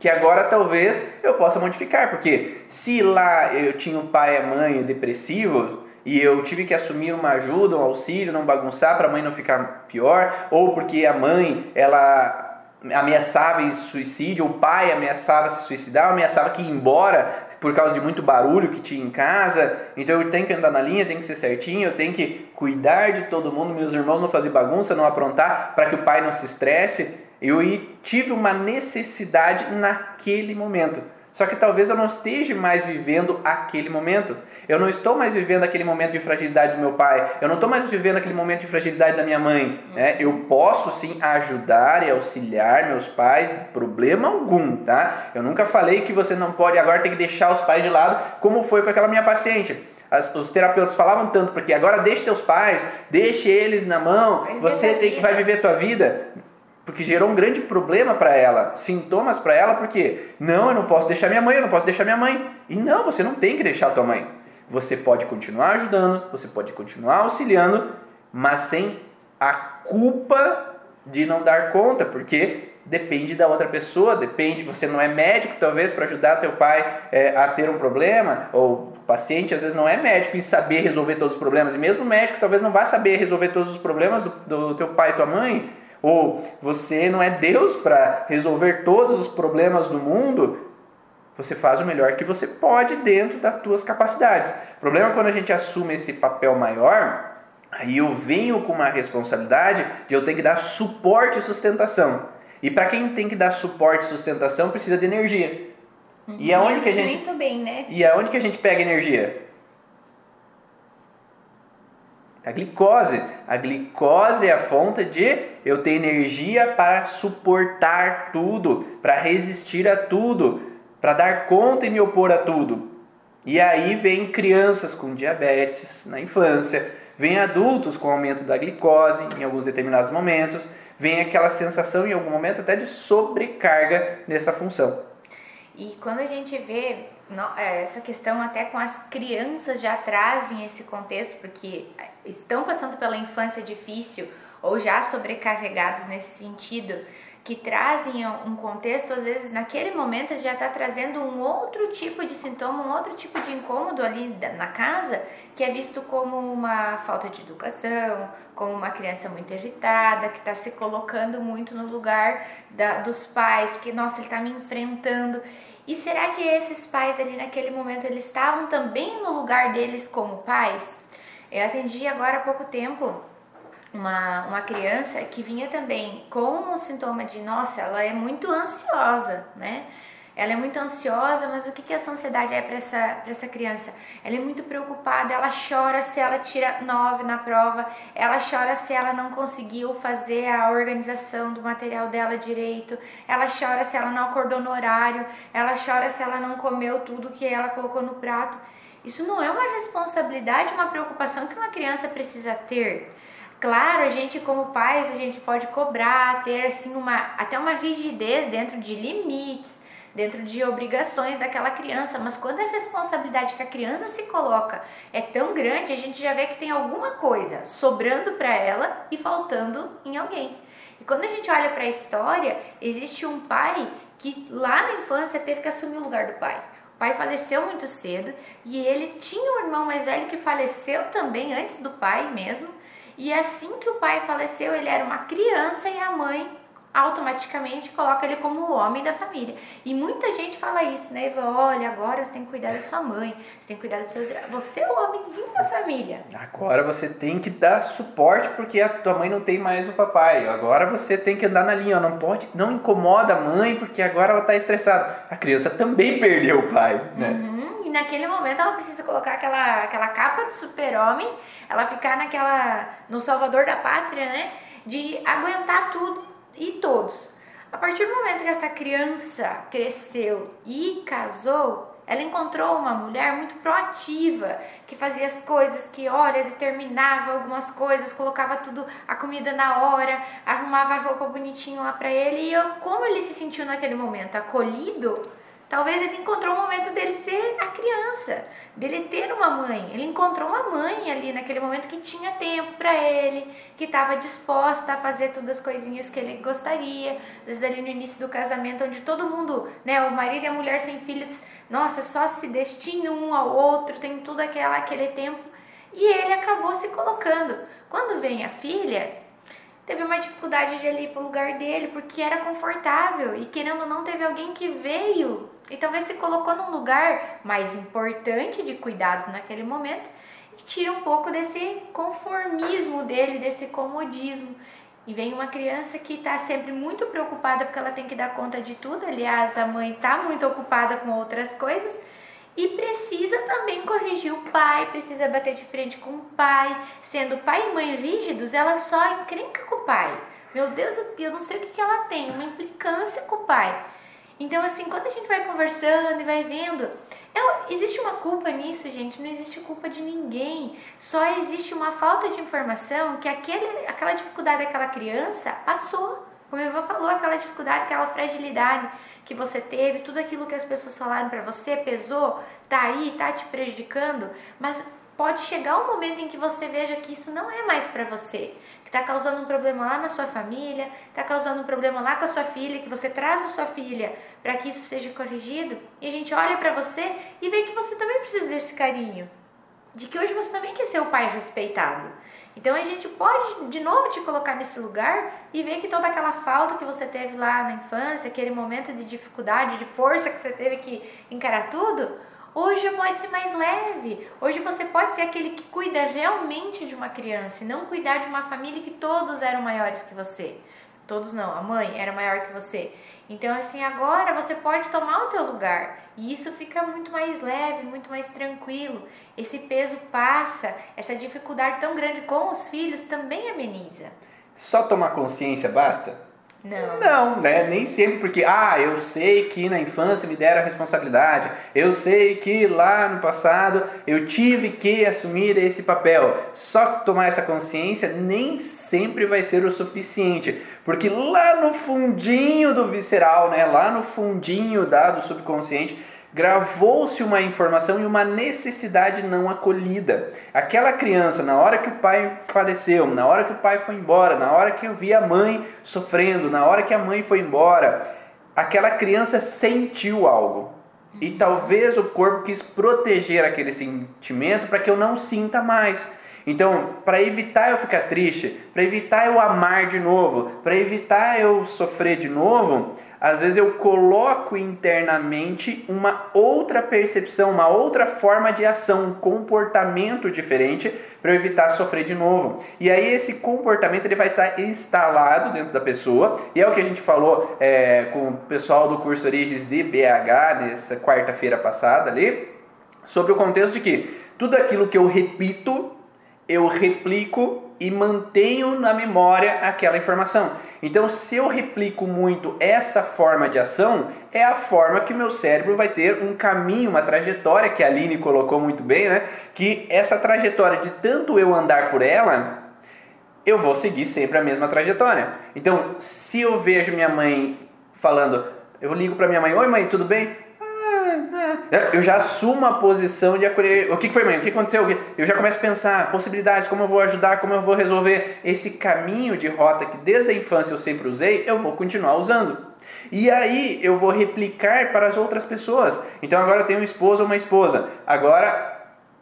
que agora talvez eu possa modificar, porque se lá eu tinha um pai e mãe depressivos e eu tive que assumir uma ajuda, um auxílio, não bagunçar para a mãe não ficar pior, ou porque a mãe ela ameaçava em suicídio, o pai ameaçava se suicidar, ameaçava que ir embora por causa de muito barulho que tinha em casa. Então eu tenho que andar na linha, tem que ser certinho, eu tenho que cuidar de todo mundo, meus irmãos não fazer bagunça, não aprontar, para que o pai não se estresse. Eu tive uma necessidade naquele momento. Só que talvez eu não esteja mais vivendo aquele momento. Eu não estou mais vivendo aquele momento de fragilidade do meu pai. Eu não estou mais vivendo aquele momento de fragilidade da minha mãe. Né? Eu posso sim ajudar e auxiliar meus pais, problema algum, tá? Eu nunca falei que você não pode agora ter que deixar os pais de lado, como foi com aquela minha paciente. As, os terapeutas falavam tanto, porque agora deixe teus pais, deixe eles na mão, você tem, vai viver tua vida porque gerou um grande problema para ela, sintomas para ela, porque não, eu não posso deixar minha mãe, eu não posso deixar minha mãe. E não, você não tem que deixar tua mãe. Você pode continuar ajudando, você pode continuar auxiliando, mas sem a culpa de não dar conta, porque depende da outra pessoa, depende, você não é médico talvez para ajudar teu pai é, a ter um problema, ou o paciente às vezes não é médico em saber resolver todos os problemas, e mesmo médico talvez não vá saber resolver todos os problemas do, do teu pai e tua mãe, ou você não é Deus para resolver todos os problemas do mundo, você faz o melhor que você pode dentro das tuas capacidades. O problema é quando a gente assume esse papel maior, aí eu venho com uma responsabilidade de eu ter que dar suporte e sustentação. E para quem tem que dar suporte e sustentação, precisa de energia. E aonde que a gente bem, né? E aonde que a gente pega energia? A glicose. A glicose é a fonte de eu ter energia para suportar tudo, para resistir a tudo, para dar conta e me opor a tudo. E aí vem crianças com diabetes na infância, vem adultos com aumento da glicose em alguns determinados momentos, vem aquela sensação em algum momento até de sobrecarga nessa função. E quando a gente vê essa questão até com as crianças já trazem esse contexto, porque estão passando pela infância difícil ou já sobrecarregados nesse sentido, que trazem um contexto, às vezes naquele momento já está trazendo um outro tipo de sintoma, um outro tipo de incômodo ali na casa, que é visto como uma falta de educação, como uma criança muito irritada, que está se colocando muito no lugar da, dos pais, que nossa, ele está me enfrentando. E será que esses pais ali naquele momento eles estavam também no lugar deles como pais? Eu atendi agora há pouco tempo uma, uma criança que vinha também com o sintoma de, nossa, ela é muito ansiosa, né? Ela é muito ansiosa, mas o que, que essa ansiedade é para essa, essa criança? Ela é muito preocupada, ela chora se ela tira nove na prova, ela chora se ela não conseguiu fazer a organização do material dela direito, ela chora se ela não acordou no horário, ela chora se ela não comeu tudo que ela colocou no prato. Isso não é uma responsabilidade, uma preocupação que uma criança precisa ter. Claro, a gente como pais, a gente pode cobrar, ter assim uma até uma rigidez dentro de limites, dentro de obrigações daquela criança, mas quando a responsabilidade que a criança se coloca é tão grande, a gente já vê que tem alguma coisa sobrando para ela e faltando em alguém. E quando a gente olha para a história, existe um pai que lá na infância teve que assumir o lugar do pai. O pai faleceu muito cedo e ele tinha um irmão mais velho que faleceu também antes do pai mesmo. E assim que o pai faleceu, ele era uma criança e a mãe automaticamente coloca ele como o homem da família. E muita gente fala isso, né, Eva? Olha, agora você tem que cuidar da sua mãe, você tem que cuidar dos seus. Você é o homenzinho da família. Agora você tem que dar suporte porque a tua mãe não tem mais o papai. Agora você tem que andar na linha, não pode, não incomoda a mãe porque agora ela está estressada. A criança também perdeu o pai, né? Uhum. E naquele momento ela precisa colocar aquela, aquela capa de super-homem, ela ficar naquela no salvador da pátria, né? De aguentar tudo e todos. A partir do momento que essa criança cresceu e casou, ela encontrou uma mulher muito proativa, que fazia as coisas, que olha, determinava algumas coisas, colocava tudo a comida na hora, arrumava a roupa bonitinho lá para ele. E eu, como ele se sentiu naquele momento acolhido, Talvez ele encontrou o momento dele ser a criança, dele ter uma mãe. Ele encontrou uma mãe ali naquele momento que tinha tempo para ele, que estava disposta a fazer todas as coisinhas que ele gostaria. Às vezes ali no início do casamento, onde todo mundo, né, o marido e a mulher sem filhos, nossa, só se destinam um ao outro, tem tudo aquela, aquele tempo. E ele acabou se colocando. Quando vem a filha, teve uma dificuldade de ir para o lugar dele porque era confortável e querendo ou não teve alguém que veio e talvez se colocou num lugar mais importante de cuidados naquele momento e tira um pouco desse conformismo dele, desse comodismo. E vem uma criança que está sempre muito preocupada porque ela tem que dar conta de tudo. Aliás, a mãe está muito ocupada com outras coisas e precisa também corrigir o pai, precisa bater de frente com o pai. Sendo pai e mãe rígidos, ela só encrenca com o pai. Meu Deus, eu não sei o que, que ela tem, uma implicância com o pai. Então, assim, quando a gente vai conversando e vai vendo, é, existe uma culpa nisso, gente? Não existe culpa de ninguém. Só existe uma falta de informação que aquele, aquela dificuldade daquela criança passou. Como a Ivan falou, aquela dificuldade, aquela fragilidade que você teve, tudo aquilo que as pessoas falaram para você pesou, tá aí, tá te prejudicando, mas pode chegar um momento em que você veja que isso não é mais para você, está causando um problema lá na sua família, está causando um problema lá com a sua filha, que você traz a sua filha para que isso seja corrigido, e a gente olha para você e vê que você também precisa desse carinho, de que hoje você também quer ser o pai respeitado. Então a gente pode de novo te colocar nesse lugar e ver que toda aquela falta que você teve lá na infância, aquele momento de dificuldade, de força que você teve que encarar tudo, hoje pode ser mais leve. Hoje você pode ser aquele que cuida realmente de uma criança e não cuidar de uma família que todos eram maiores que você. Todos não, a mãe era maior que você. Então, assim, agora você pode tomar o teu lugar e isso fica muito mais leve, muito mais tranquilo. Esse peso passa, essa dificuldade tão grande com os filhos também ameniza. Só tomar consciência basta? Não. Não, né? Nem sempre porque, ah, eu sei que na infância me deram a responsabilidade, eu sei que lá no passado eu tive que assumir esse papel. Só tomar essa consciência nem sempre vai ser o suficiente, porque lá no fundinho do visceral, né, lá no fundinho da, do subconsciente, gravou-se uma informação e uma necessidade não acolhida. Aquela criança, na hora que o pai faleceu, na hora que o pai foi embora, na hora que eu vi a mãe sofrendo, na hora que a mãe foi embora, aquela criança sentiu algo. E talvez o corpo quis proteger aquele sentimento para que eu não sinta mais. Então, para evitar eu ficar triste, para evitar eu amar de novo, para evitar eu sofrer de novo, às vezes eu coloco internamente uma outra percepção, uma outra forma de ação, um comportamento diferente para eu evitar sofrer de novo. E aí esse comportamento ele vai estar instalado dentro da pessoa e é o que a gente falou é, com o pessoal do curso Origens de BH nessa quarta-feira passada ali, sobre o contexto de que tudo aquilo que eu repito eu replico e mantenho na memória aquela informação. Então, se eu replico muito essa forma de ação, é a forma que o meu cérebro vai ter um caminho, uma trajetória, que a Aline colocou muito bem, né? Que essa trajetória de tanto eu andar por ela, eu vou seguir sempre a mesma trajetória. Então, se eu vejo minha mãe falando, eu ligo para minha mãe: Oi, mãe, tudo bem? Eu já assumo a posição de acolher. O que foi, mãe? O que aconteceu? Eu já começo a pensar possibilidades, como eu vou ajudar, como eu vou resolver esse caminho de rota que desde a infância eu sempre usei, eu vou continuar usando. E aí eu vou replicar para as outras pessoas. Então agora eu tenho um esposo ou uma esposa. Agora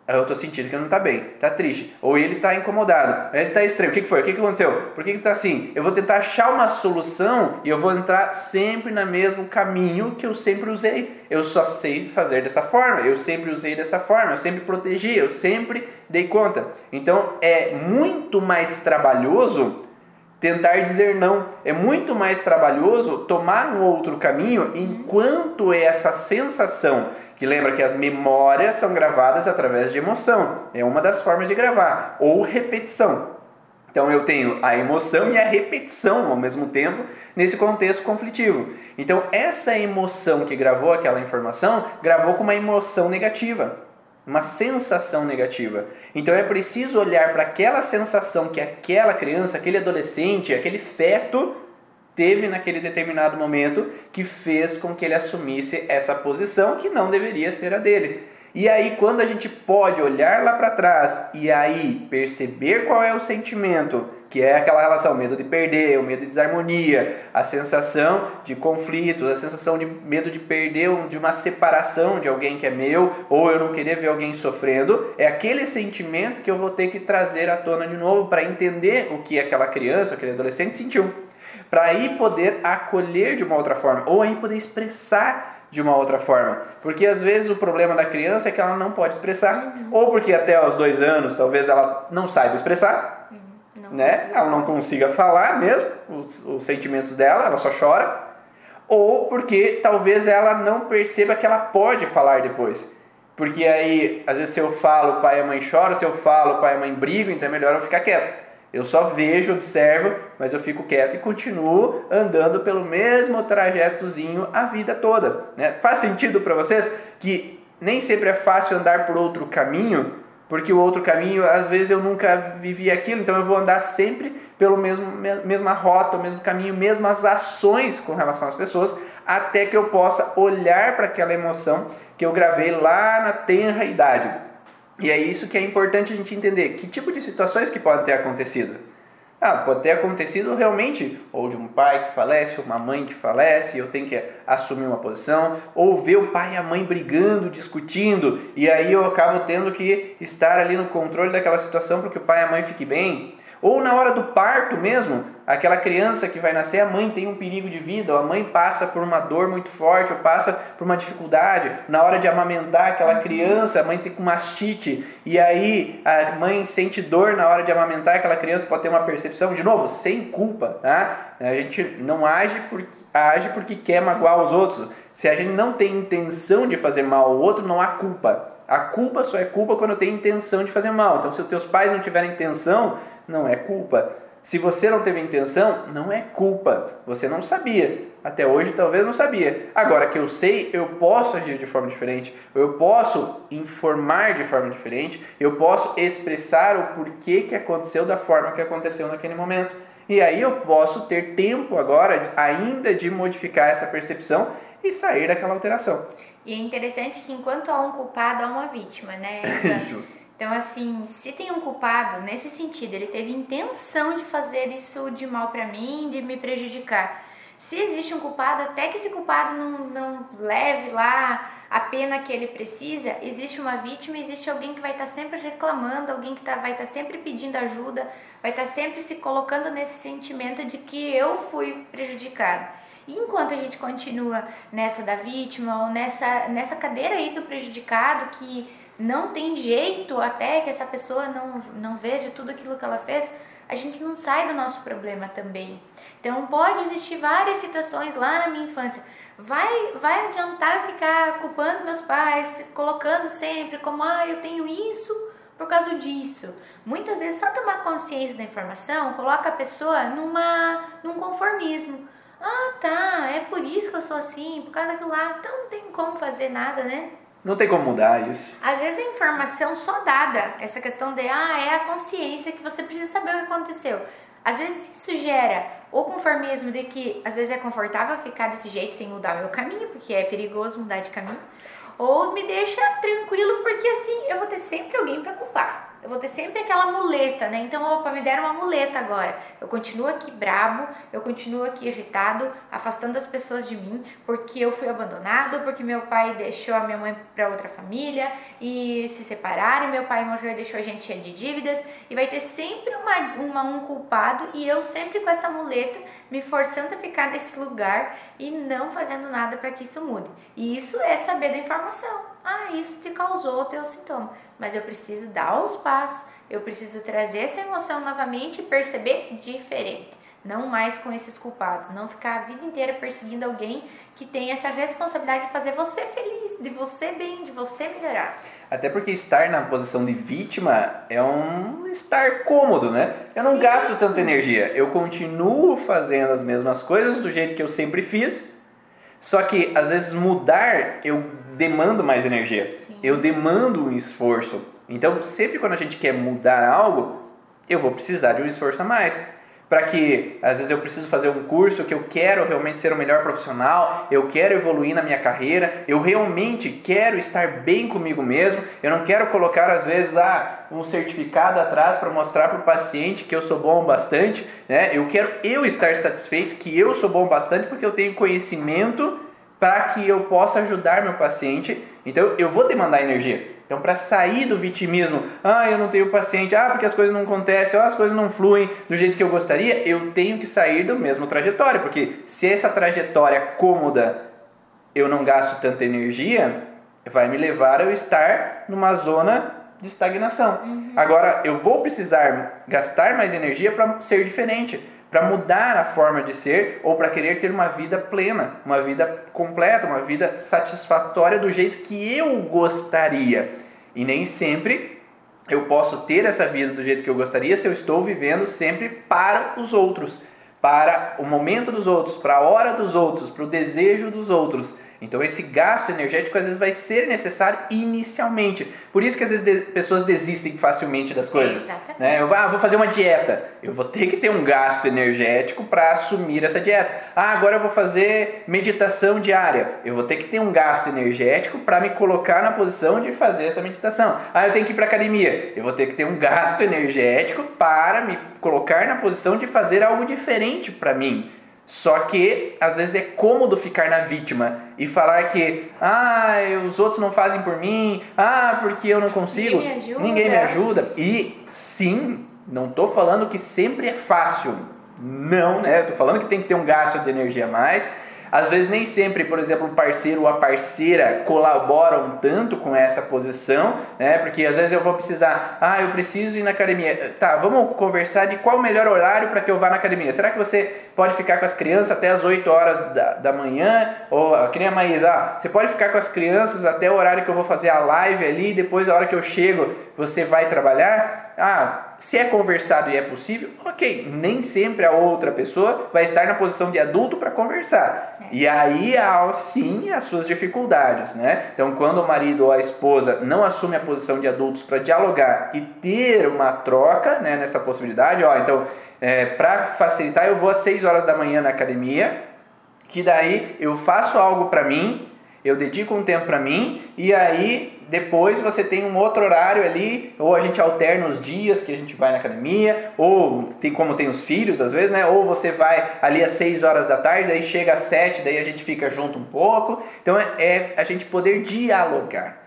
eu tô sentindo que não tá bem, tá triste, ou ele tá incomodado, ele tá estranho. O que, foi? O que, que aconteceu? Por que, que tá assim? Eu vou tentar achar uma solução e eu vou entrar sempre no mesmo caminho que eu sempre usei. Eu só sei fazer dessa forma, eu sempre usei dessa forma, eu sempre protegi, eu sempre dei conta. Então é muito mais trabalhoso tentar dizer não. É muito mais trabalhoso tomar um outro caminho enquanto essa sensação que lembra que as memórias são gravadas através de emoção. É uma das formas de gravar. Ou repetição. Então eu tenho a emoção e a repetição ao mesmo tempo nesse contexto conflitivo. Então essa emoção que gravou aquela informação, gravou com uma emoção negativa, uma sensação negativa. Então é preciso olhar para aquela sensação que aquela criança, aquele adolescente, aquele feto teve naquele determinado momento que fez com que ele assumisse essa posição que não deveria ser a dele. E aí, quando a gente pode olhar lá para trás e aí perceber qual é o sentimento, que é aquela relação, medo de perder, o medo de desarmonia, a sensação de conflitos, a sensação de medo de perder, de uma separação de alguém que é meu, ou eu não querer ver alguém sofrendo, é aquele sentimento que eu vou ter que trazer à tona de novo para entender o que aquela criança, aquele adolescente sentiu para aí poder acolher de uma outra forma, ou aí poder expressar de uma outra forma. Porque às vezes o problema da criança é que ela não pode expressar, uhum. ou porque até aos dois anos talvez ela não saiba expressar, uhum. né? Ela não consiga falar mesmo os, os sentimentos dela, ela só chora, ou porque talvez ela não perceba que ela pode falar depois. Porque aí, às vezes, se eu falo, pai e mãe choram, se eu falo, pai e mãe brigam, então é melhor eu ficar quieto. Eu só vejo, observo, mas eu fico quieto e continuo andando pelo mesmo trajetozinho a vida toda. Né? Faz sentido para vocês que nem sempre é fácil andar por outro caminho, porque o outro caminho, às vezes eu nunca vivi aquilo, então eu vou andar sempre pelo mesmo mesma rota, o mesmo caminho, mesmas ações com relação às pessoas, até que eu possa olhar para aquela emoção que eu gravei lá na tenra idade. E é isso que é importante a gente entender. Que tipo de situações que podem ter acontecido? Ah, pode ter acontecido realmente, ou de um pai que falece, ou uma mãe que falece, eu tenho que assumir uma posição, ou ver o pai e a mãe brigando, discutindo, e aí eu acabo tendo que estar ali no controle daquela situação para que o pai e a mãe fiquem bem. Ou na hora do parto mesmo, aquela criança que vai nascer, a mãe tem um perigo de vida, ou a mãe passa por uma dor muito forte, ou passa por uma dificuldade. Na hora de amamentar aquela criança, a mãe tem com mastite, e aí a mãe sente dor na hora de amamentar aquela criança, pode ter uma percepção, de novo, sem culpa. Tá? A gente não age, por, age porque quer magoar os outros. Se a gente não tem intenção de fazer mal ao outro, não há culpa. A culpa só é culpa quando tem intenção de fazer mal. Então, se os teus pais não tiverem intenção, não é culpa. Se você não teve intenção, não é culpa. Você não sabia. Até hoje talvez não sabia. Agora que eu sei, eu posso agir de forma diferente. Eu posso informar de forma diferente. Eu posso expressar o porquê que aconteceu da forma que aconteceu naquele momento. E aí eu posso ter tempo agora ainda de modificar essa percepção e sair daquela alteração. E é interessante que enquanto há um culpado, há uma vítima, né? Justo. Então, assim, se tem um culpado nesse sentido, ele teve intenção de fazer isso de mal para mim, de me prejudicar. Se existe um culpado, até que esse culpado não, não leve lá a pena que ele precisa, existe uma vítima, existe alguém que vai estar tá sempre reclamando, alguém que tá, vai estar tá sempre pedindo ajuda, vai estar tá sempre se colocando nesse sentimento de que eu fui prejudicado. E enquanto a gente continua nessa da vítima ou nessa, nessa cadeira aí do prejudicado que não tem jeito até que essa pessoa não, não veja tudo aquilo que ela fez, a gente não sai do nosso problema também. Então pode existir várias situações lá na minha infância. Vai, vai adiantar ficar culpando meus pais, colocando sempre como ah, eu tenho isso por causa disso. Muitas vezes só tomar consciência da informação coloca a pessoa numa num conformismo. Ah, tá, é por isso que eu sou assim, por causa daquilo lá. Então não tem como fazer nada, né? Não tem como mudar isso. Às vezes a informação só dada, essa questão de, ah, é a consciência que você precisa saber o que aconteceu. Às vezes isso gera o conformismo de que às vezes é confortável ficar desse jeito sem mudar meu caminho, porque é perigoso mudar de caminho, ou me deixa tranquilo porque assim eu vou ter sempre alguém para culpar eu vou ter sempre aquela muleta, né? Então, opa, me deram uma muleta agora. Eu continuo aqui brabo, eu continuo aqui irritado, afastando as pessoas de mim, porque eu fui abandonado, porque meu pai deixou a minha mãe para outra família e se separaram, meu pai e deixou a gente cheia de dívidas, e vai ter sempre uma, uma, um culpado e eu sempre com essa muleta me forçando a ficar nesse lugar e não fazendo nada para que isso mude. E isso é saber da informação. Ah, isso te causou o teu sintoma, mas eu preciso dar os passos, eu preciso trazer essa emoção novamente e perceber diferente. Não mais com esses culpados, não ficar a vida inteira perseguindo alguém que tem essa responsabilidade de fazer você feliz, de você bem, de você melhorar. Até porque estar na posição de vítima é um estar cômodo, né? Eu não Sim. gasto tanta energia. Eu continuo fazendo as mesmas coisas do jeito que eu sempre fiz. Só que às vezes mudar eu demando mais energia. Sim. Eu demando um esforço. Então, sempre quando a gente quer mudar algo, eu vou precisar de um esforço a mais para que às vezes eu preciso fazer um curso que eu quero realmente ser o melhor profissional, eu quero evoluir na minha carreira, eu realmente quero estar bem comigo mesmo, eu não quero colocar às vezes ah, um certificado atrás para mostrar para o paciente que eu sou bom bastante, né? Eu quero eu estar satisfeito que eu sou bom bastante porque eu tenho conhecimento para que eu possa ajudar meu paciente. Então eu vou demandar energia. Então, para sair do vitimismo, ah, eu não tenho paciente, ah, porque as coisas não acontecem, ah, as coisas não fluem do jeito que eu gostaria, eu tenho que sair do mesmo trajetória, porque se essa trajetória cômoda eu não gasto tanta energia, vai me levar a eu estar numa zona de estagnação. Uhum. Agora, eu vou precisar gastar mais energia para ser diferente, para mudar a forma de ser ou para querer ter uma vida plena, uma vida completa, uma vida satisfatória do jeito que eu gostaria. E nem sempre eu posso ter essa vida do jeito que eu gostaria se eu estou vivendo sempre para os outros, para o momento dos outros, para a hora dos outros, para o desejo dos outros. Então esse gasto energético às vezes vai ser necessário inicialmente. Por isso que às vezes de, pessoas desistem facilmente das coisas. Né? Eu ah, vou fazer uma dieta. Eu vou ter que ter um gasto energético para assumir essa dieta. Ah, agora eu vou fazer meditação diária. Eu vou ter que ter um gasto energético para me colocar na posição de fazer essa meditação. Ah, eu tenho que ir para academia. Eu vou ter que ter um gasto energético para me colocar na posição de fazer algo diferente para mim. Só que às vezes é cômodo ficar na vítima e falar que ah, os outros não fazem por mim, ah, porque eu não consigo, ninguém me ajuda. Ninguém me ajuda. E sim, não estou falando que sempre é fácil. Não, né? Estou falando que tem que ter um gasto de energia a mais, às vezes nem sempre, por exemplo, o parceiro ou a parceira colaboram tanto com essa posição, né? Porque às vezes eu vou precisar, ah, eu preciso ir na academia. Tá, vamos conversar de qual o melhor horário para que eu vá na academia. Será que você pode ficar com as crianças até as 8 horas da, da manhã? Ou, que nem a Maísa, ah, você pode ficar com as crianças até o horário que eu vou fazer a live ali, depois a hora que eu chego, você vai trabalhar? Ah, se é conversado e é possível, ok. Nem sempre a outra pessoa vai estar na posição de adulto para conversar. É. E aí há sim as suas dificuldades, né? Então, quando o marido ou a esposa não assume a posição de adultos para dialogar e ter uma troca né, nessa possibilidade, ó, então, é, para facilitar, eu vou às 6 horas da manhã na academia, que daí eu faço algo para mim, eu dedico um tempo para mim e aí depois você tem um outro horário ali, ou a gente alterna os dias que a gente vai na academia, ou tem como tem os filhos às vezes, né? Ou você vai ali às 6 horas da tarde, aí chega às 7, daí a gente fica junto um pouco. Então é, é a gente poder dialogar.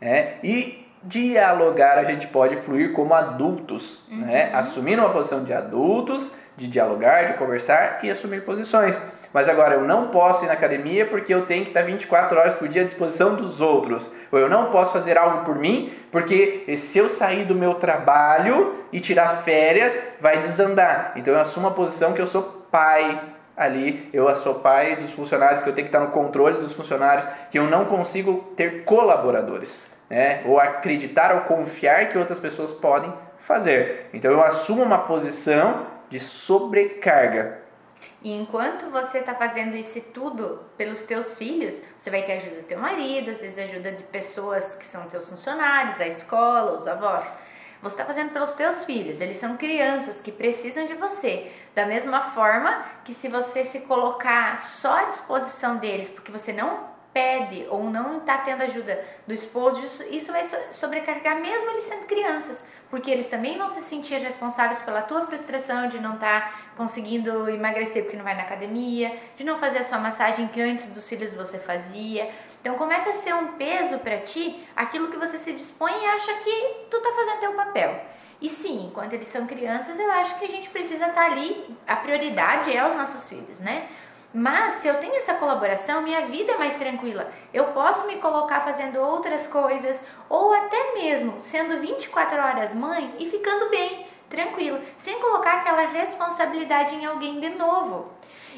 Né? E dialogar a gente pode fluir como adultos, né? uhum. né? Assumir uma posição de adultos, de dialogar, de conversar e assumir posições. Mas agora eu não posso ir na academia porque eu tenho que estar 24 horas por dia à disposição dos outros. Ou eu não posso fazer algo por mim porque se eu sair do meu trabalho e tirar férias, vai desandar. Então eu assumo a posição que eu sou pai ali, eu sou pai dos funcionários, que eu tenho que estar no controle dos funcionários, que eu não consigo ter colaboradores. Né? Ou acreditar ou confiar que outras pessoas podem fazer. Então eu assumo uma posição de sobrecarga e enquanto você está fazendo isso tudo pelos teus filhos, você vai ter ajuda do teu marido, às vezes ajuda de pessoas que são teus funcionários, a escola, os avós. Você está fazendo pelos teus filhos, eles são crianças que precisam de você. Da mesma forma que se você se colocar só à disposição deles, porque você não pede ou não está tendo ajuda do esposo, isso, vai sobrecarregar mesmo eles sendo crianças porque eles também vão se sentir responsáveis pela tua frustração de não estar tá conseguindo emagrecer porque não vai na academia, de não fazer a sua massagem que antes dos filhos você fazia. Então começa a ser um peso para ti aquilo que você se dispõe e acha que tu tá fazendo teu papel. E sim, enquanto eles são crianças, eu acho que a gente precisa estar tá ali, a prioridade é os nossos filhos, né? Mas se eu tenho essa colaboração, minha vida é mais tranquila. Eu posso me colocar fazendo outras coisas ou até mesmo sendo 24 horas mãe e ficando bem, tranquilo, sem colocar aquela responsabilidade em alguém de novo.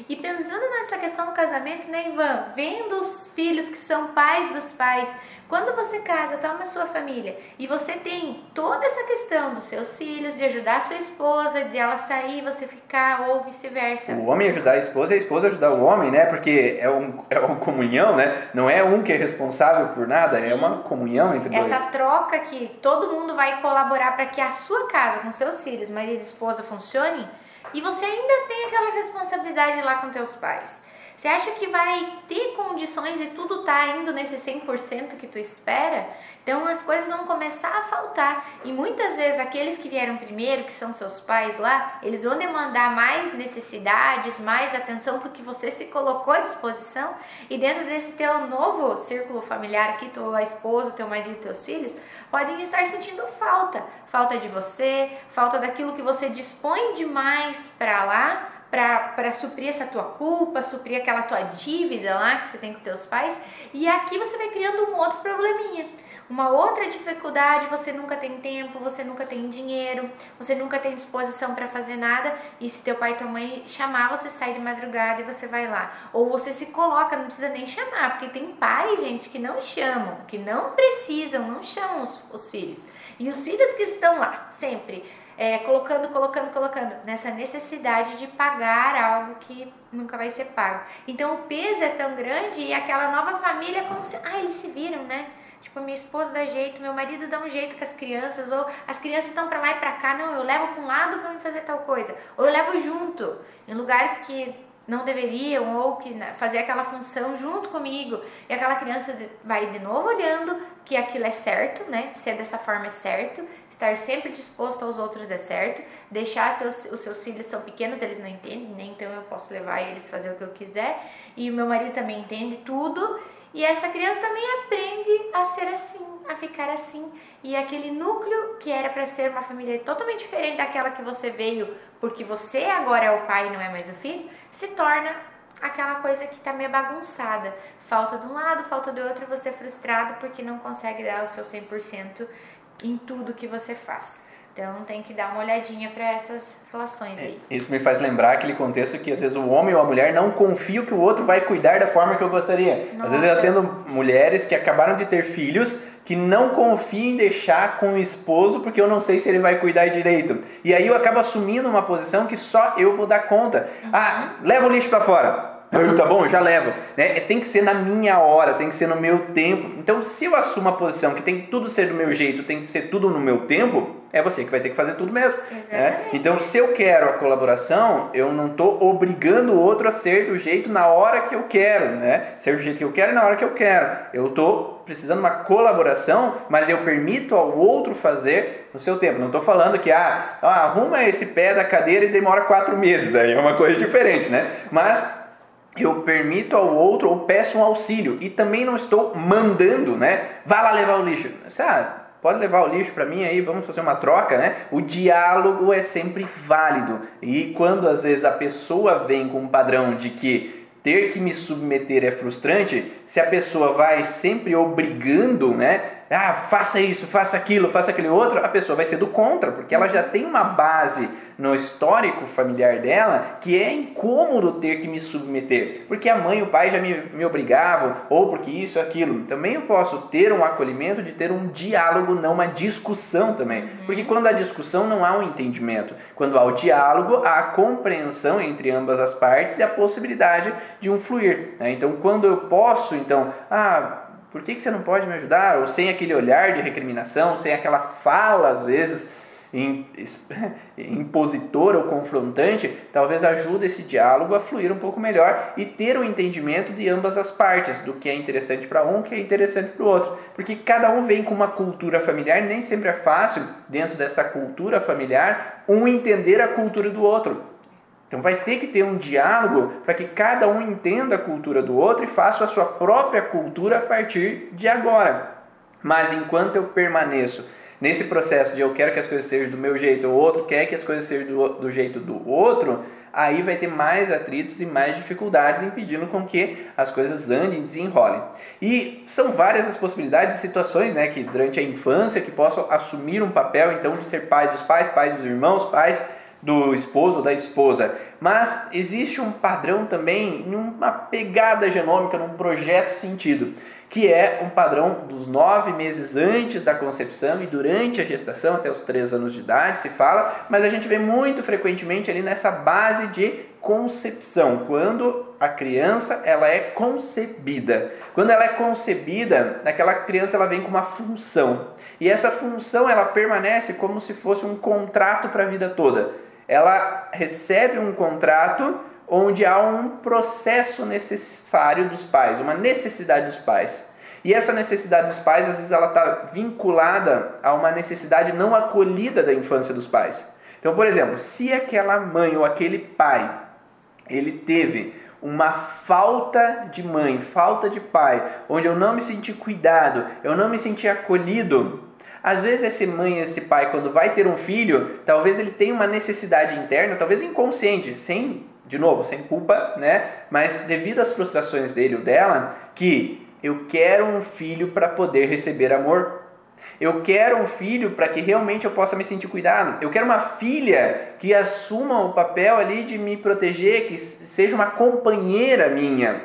E pensando nessa questão do casamento, né, Ivan? Vendo os filhos que são pais dos pais, quando você casa, toma sua família e você tem toda essa questão dos seus filhos, de ajudar a sua esposa, de ela sair, você ficar ou vice-versa. O homem ajudar a esposa e a esposa ajudar o homem, né? Porque é, um, é uma comunhão, né? Não é um que é responsável por nada, é Sim. é uma comunhão entre essa dois. Essa troca que todo mundo vai colaborar para que a sua casa, com seus filhos, marido e esposa, funcione e você ainda tem aquela responsabilidade lá com teus pais. Você acha que vai ter condições e tudo tá indo nesse 100% que tu espera? Então as coisas vão começar a faltar. E muitas vezes aqueles que vieram primeiro, que são seus pais lá, eles vão demandar mais necessidades, mais atenção porque você se colocou à disposição. E dentro desse teu novo círculo familiar aqui, tua esposa, teu marido e teus filhos, podem estar sentindo falta. Falta de você, falta daquilo que você dispõe demais para lá para suprir essa tua culpa, suprir aquela tua dívida lá que você tem com teus pais. E aqui você vai criando um outro probleminha. Uma outra dificuldade, você nunca tem tempo, você nunca tem dinheiro, você nunca tem disposição para fazer nada. E se teu pai e tua mãe chamar, você sai de madrugada e você vai lá. Ou você se coloca, não precisa nem chamar, porque tem pais, gente, que não chamam, que não precisam, não chamam os, os filhos. E os filhos que estão lá, sempre é, colocando, colocando, colocando, nessa necessidade de pagar algo que nunca vai ser pago. Então o peso é tão grande e aquela nova família é como se. Ah, eles se viram, né? Tipo, minha esposa dá jeito, meu marido dá um jeito com as crianças, ou as crianças estão para lá e para cá, não, eu levo para um lado para me fazer tal coisa, ou eu levo junto, em lugares que não deveriam, ou que fazer aquela função junto comigo, e aquela criança vai de novo olhando que aquilo é certo, né? Ser dessa forma é certo, estar sempre disposto aos outros é certo, deixar seus, os seus filhos são pequenos, eles não entendem, né? Então eu posso levar eles fazer o que eu quiser, e o meu marido também entende tudo, e essa criança também aprende a ser assim, a ficar assim. E aquele núcleo que era para ser uma família totalmente diferente daquela que você veio, porque você agora é o pai e não é mais o filho, se torna aquela coisa que está meio bagunçada. Falta de um lado, falta do outro, e você é frustrado porque não consegue dar o seu 100% em tudo que você faz. Então tem que dar uma olhadinha para essas relações aí. É, isso me faz lembrar aquele contexto que às vezes o homem ou a mulher não confia que o outro vai cuidar da forma que eu gostaria. Nossa. Às vezes eu atendo mulheres que acabaram de ter filhos que não confiam em deixar com o esposo porque eu não sei se ele vai cuidar direito. E aí eu acabo assumindo uma posição que só eu vou dar conta. Ah, leva o lixo para fora tá bom, já levo. Né? É, tem que ser na minha hora, tem que ser no meu tempo. Então, se eu assumo a posição que tem que tudo ser do meu jeito, tem que ser tudo no meu tempo, é você que vai ter que fazer tudo mesmo. Né? Então, se eu quero a colaboração, eu não estou obrigando o outro a ser do jeito na hora que eu quero, né? Ser do jeito que eu quero e na hora que eu quero. Eu estou precisando de uma colaboração, mas eu permito ao outro fazer no seu tempo. Não estou falando que ah, arruma esse pé da cadeira e demora quatro meses. Aí é uma coisa diferente, né? Mas eu permito ao outro ou peço um auxílio e também não estou mandando, né? Vá lá levar o lixo. Ah, pode levar o lixo para mim aí, vamos fazer uma troca, né? O diálogo é sempre válido. E quando às vezes a pessoa vem com um padrão de que ter que me submeter é frustrante, se a pessoa vai sempre obrigando, né? Ah, faça isso, faça aquilo, faça aquele outro, a pessoa vai ser do contra, porque ela já tem uma base no histórico familiar dela que é incômodo ter que me submeter, porque a mãe e o pai já me, me obrigavam, ou porque isso, aquilo. Também eu posso ter um acolhimento de ter um diálogo, não uma discussão também, uhum. porque quando há discussão não há um entendimento, quando há o diálogo, há a compreensão entre ambas as partes e a possibilidade de um fluir. Né? Então, quando eu posso, então, ah, por que, que você não pode me ajudar? Ou sem aquele olhar de recriminação, sem aquela fala, às vezes, impositora ou confrontante, talvez ajude esse diálogo a fluir um pouco melhor e ter o um entendimento de ambas as partes, do que é interessante para um, que é interessante para o outro. Porque cada um vem com uma cultura familiar, nem sempre é fácil, dentro dessa cultura familiar, um entender a cultura do outro. Então vai ter que ter um diálogo para que cada um entenda a cultura do outro e faça a sua própria cultura a partir de agora. Mas enquanto eu permaneço nesse processo de eu quero que as coisas sejam do meu jeito, o outro quer que as coisas sejam do, do jeito do outro, aí vai ter mais atritos e mais dificuldades impedindo com que as coisas andem e desenrolem. E são várias as possibilidades de situações, né, que durante a infância que possam assumir um papel então de ser pais dos pais, pais dos irmãos, pais do esposo ou da esposa, mas existe um padrão também, uma pegada genômica, num projeto sentido, que é um padrão dos nove meses antes da concepção e durante a gestação, até os três anos de idade, se fala, mas a gente vê muito frequentemente ali nessa base de concepção, quando a criança ela é concebida. Quando ela é concebida, aquela criança ela vem com uma função. E essa função ela permanece como se fosse um contrato para a vida toda ela recebe um contrato onde há um processo necessário dos pais, uma necessidade dos pais. E essa necessidade dos pais, às vezes, ela está vinculada a uma necessidade não acolhida da infância dos pais. Então, por exemplo, se aquela mãe ou aquele pai, ele teve uma falta de mãe, falta de pai, onde eu não me senti cuidado, eu não me senti acolhido, Às vezes esse mãe, esse pai, quando vai ter um filho, talvez ele tenha uma necessidade interna, talvez inconsciente, sem, de novo, sem culpa, né? Mas devido às frustrações dele ou dela, que eu quero um filho para poder receber amor. Eu quero um filho para que realmente eu possa me sentir cuidado. Eu quero uma filha que assuma o papel ali de me proteger, que seja uma companheira minha.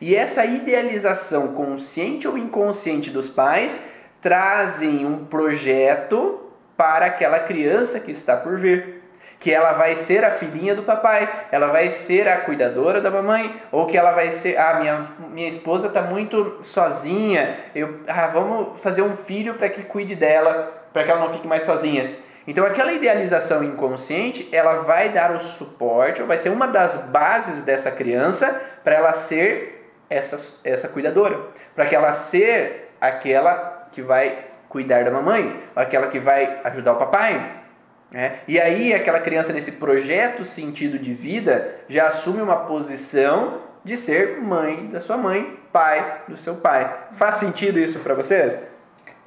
E essa idealização consciente ou inconsciente dos pais trazem um projeto para aquela criança que está por vir. Que ela vai ser a filhinha do papai, ela vai ser a cuidadora da mamãe, ou que ela vai ser, ah, minha, minha esposa está muito sozinha, eu, ah, vamos fazer um filho para que cuide dela, para que ela não fique mais sozinha. Então aquela idealização inconsciente, ela vai dar o suporte, ou vai ser uma das bases dessa criança para ela ser essa, essa cuidadora, para que ela ser aquela que vai cuidar da mamãe, aquela que vai ajudar o papai. Né? E aí, aquela criança, nesse projeto sentido de vida, já assume uma posição de ser mãe da sua mãe, pai do seu pai. Faz sentido isso para vocês?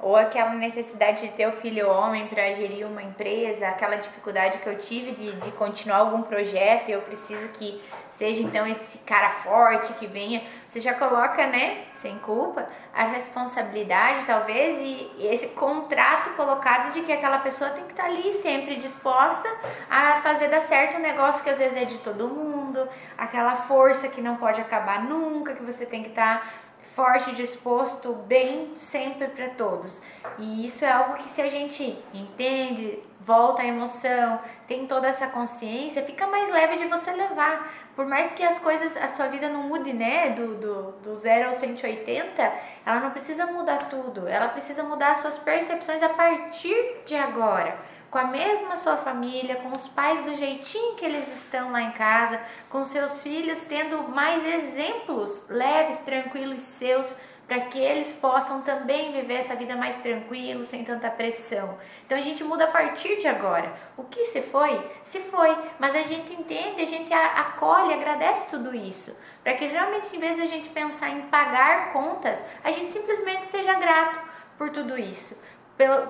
Ou aquela necessidade de ter o filho homem para gerir uma empresa, aquela dificuldade que eu tive de, de continuar algum projeto, eu preciso que seja então esse cara forte que venha, você já coloca, né, sem culpa, a responsabilidade talvez e, esse contrato colocado de que aquela pessoa tem que estar tá ali sempre disposta a fazer dar certo um negócio que às vezes é de todo mundo, aquela força que não pode acabar nunca, que você tem que estar tá forte, disposto, bem sempre para todos. E isso é algo que se a gente entende, volta a emoção, tem toda essa consciência, fica mais leve de você levar. Por mais que as coisas, a sua vida não mude, né, do, do, do 0 ao 180, ela não precisa mudar tudo, ela precisa mudar as suas percepções a partir de agora. Com a mesma sua família, com os pais do jeitinho que eles estão lá em casa, com seus filhos tendo mais exemplos leves, tranquilos seus, para que eles possam também viver essa vida mais tranquilo, sem tanta pressão. Então a gente muda a partir de agora. O que se foi, se foi, mas a gente entende, a gente acolhe, agradece tudo isso. Para que realmente, em vez de a gente pensar em pagar contas, a gente simplesmente seja grato por tudo isso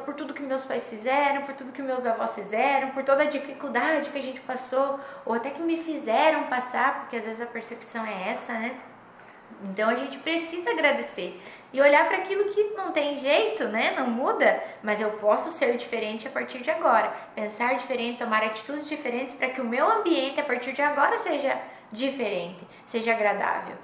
por tudo que meus pais fizeram, por tudo que meus avós fizeram, por toda a dificuldade que a gente passou, ou até que me fizeram passar, porque às vezes a percepção é essa, né? Então a gente precisa agradecer e olhar para aquilo que não tem jeito, né? Não muda, mas eu posso ser diferente a partir de agora. Pensar diferente, tomar atitudes diferentes para que o meu ambiente a partir de agora seja diferente, seja agradável.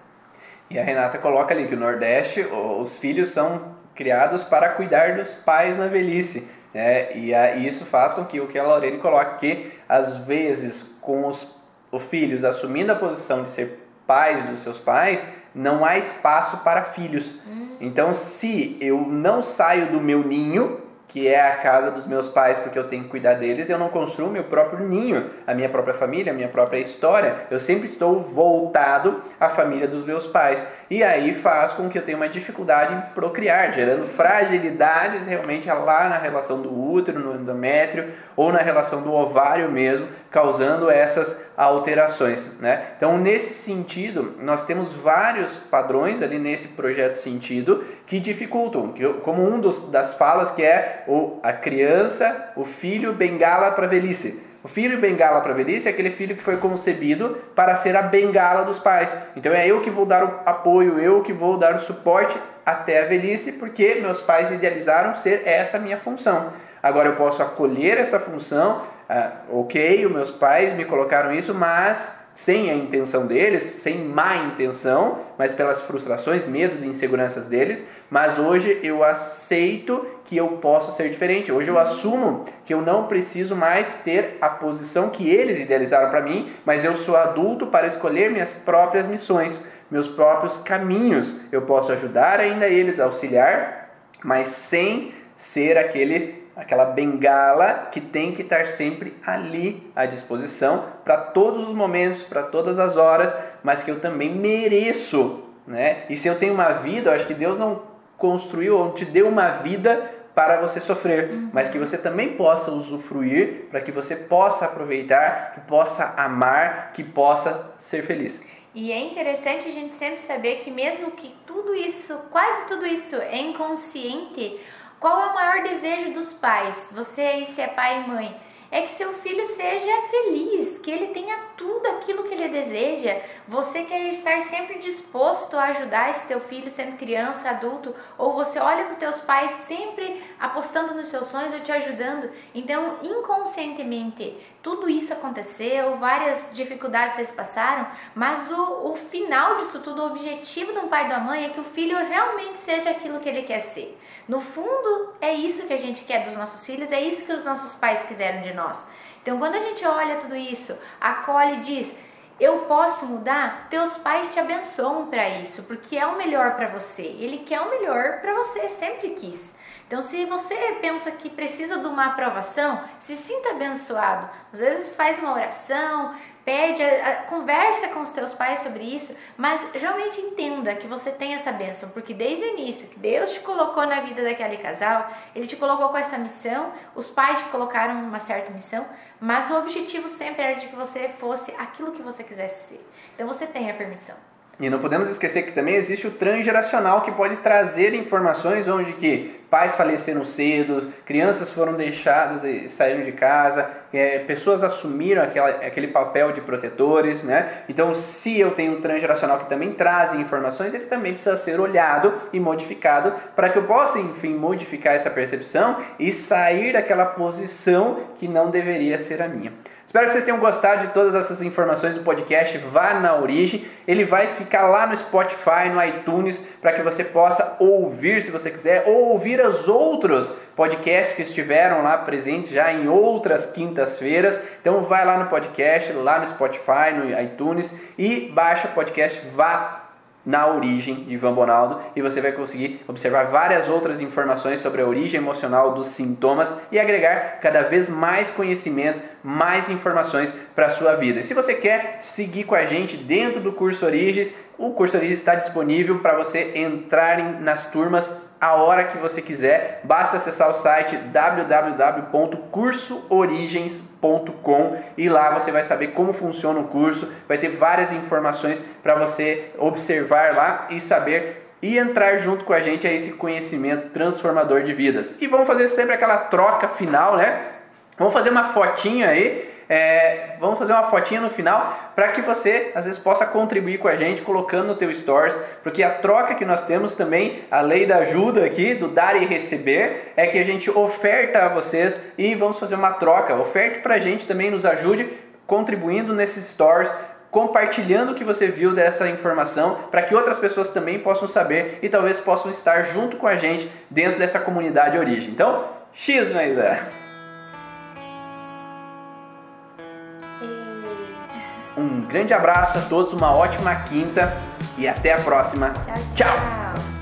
E a Renata coloca ali que o Nordeste, os filhos são criados para cuidar dos pais na velhice. Né? E a, isso faz com que o que a Lorene coloque que, às vezes, com os, os filhos assumindo a posição de ser pais dos seus pais, não há espaço para filhos. Hum. Então, se eu não saio do meu ninho, que é a casa dos meus pais, porque eu tenho que cuidar deles, eu não construo meu próprio ninho, a minha própria família, a minha própria história. Eu sempre estou voltado à família dos meus pais. E aí faz com que eu tenha uma dificuldade em procriar, gerando fragilidades realmente lá na relação do útero, no endométrio, ou na relação do ovário mesmo, causando essas alterações. Né? Então, nesse sentido, nós temos vários padrões ali nesse projeto sentido que dificultam, como um dos, das falas que é o, a criança, o filho bengala para a velhice. O filho bengala para a velhice é aquele filho que foi concebido para ser a bengala dos pais. Então é eu que vou dar o apoio, eu que vou dar o suporte até a velhice, porque meus pais idealizaram ser essa minha função. Agora eu posso acolher essa função, ah, ok, os meus pais me colocaram isso, mas sem a intenção deles, sem má intenção, mas pelas frustrações, medos e inseguranças deles. Mas hoje eu aceito que eu posso ser diferente. Hoje eu assumo que eu não preciso mais ter a posição que eles idealizaram para mim, mas eu sou adulto para escolher minhas próprias missões, meus próprios caminhos. Eu posso ajudar ainda eles, auxiliar, mas sem ser aquele aquela bengala que tem que estar sempre ali à disposição para todos os momentos, para todas as horas, mas que eu também mereço, né? E se eu tenho uma vida, eu acho que Deus não construiu ou te deu uma vida para você sofrer, uhum. mas que você também possa usufruir, para que você possa aproveitar, que possa amar, que possa ser feliz. E é interessante a gente sempre saber que mesmo que tudo isso, quase tudo isso é inconsciente, Qual é o maior desejo dos pais? Você aí, se é pai e mãe, é que seu filho seja feliz, que ele tenha tudo aquilo que ele deseja. Você quer estar sempre disposto a ajudar esse teu filho sendo criança, adulto, ou você olha para os teus pais sempre apostando nos seus sonhos ou te ajudando. Então, inconscientemente, tudo isso aconteceu, várias dificuldades eles passaram, mas o, o final disso tudo, o objetivo de um pai e de uma mãe é que o filho realmente seja aquilo que ele quer ser. No fundo, é isso que a gente quer dos nossos filhos, é isso que os nossos pais quiseram de nós. Então, quando a gente olha tudo isso, acolhe e diz: Eu posso mudar? Teus pais te abençoam para isso, porque é o melhor para você. Ele quer o melhor para você, sempre quis. Então, se você pensa que precisa de uma aprovação, se sinta abençoado. Às vezes faz uma oração, pede, a, a, conversa com os teus pais sobre isso, mas realmente entenda que você tem essa bênção, porque desde o início que Deus te colocou na vida daquele casal, Ele te colocou com essa missão, os pais te colocaram uma certa missão, mas o objetivo sempre era de que você fosse aquilo que você quisesse ser. Então você tem a permissão. E não podemos esquecer que também existe o transgeracional que pode trazer informações onde que pais faleceram cedo, crianças foram deixadas e saíram de casa, é, pessoas assumiram aquela, aquele papel de protetores, né? Então, se eu tenho um transgeracional que também traz informações, ele também precisa ser olhado e modificado para que eu possa, enfim, modificar essa percepção e sair daquela posição que não deveria ser a minha. Espero que vocês tenham gostado de todas essas informações do podcast Vá na Origem. Ele vai ficar lá no Spotify, no iTunes, para que você possa ouvir se você quiser, ou ouvir os outros podcasts que estiveram lá presentes já em outras quintas-feiras. Então vai lá no podcast, lá no Spotify, no iTunes e baixa o podcast Vá na origem de Ivan Bonaldo e você vai conseguir observar várias outras informações sobre a origem emocional dos sintomas e agregar cada vez mais conhecimento, mais informações para a sua vida. E se você quer seguir com a gente dentro do curso Origens, o curso Origens está disponível para você entrar nas turmas a hora que você quiser. Basta acessar o site www.cursoorigens.com e lá você vai saber como funciona o curso, vai ter várias informações para você observar lá e saber e entrar junto com a gente a esse conhecimento transformador de vidas. E vamos fazer sempre aquela troca final, né? Vamos fazer uma fotinha aí é, vamos fazer uma fotinha no final para que você às vezes possa contribuir com a gente colocando no teu stories, porque a troca que nós temos também, a lei da ajuda aqui, do dar e receber, é que a gente oferta a vocês e vamos fazer uma troca. Oferte para a gente também, nos ajude contribuindo nesses stories, compartilhando o que você viu dessa informação para que outras pessoas também possam saber e talvez possam estar junto com a gente dentro dessa comunidade origem. Então, X, Maísa! Um grande abraço a todos, uma ótima quinta e até a próxima. tchau. tchau.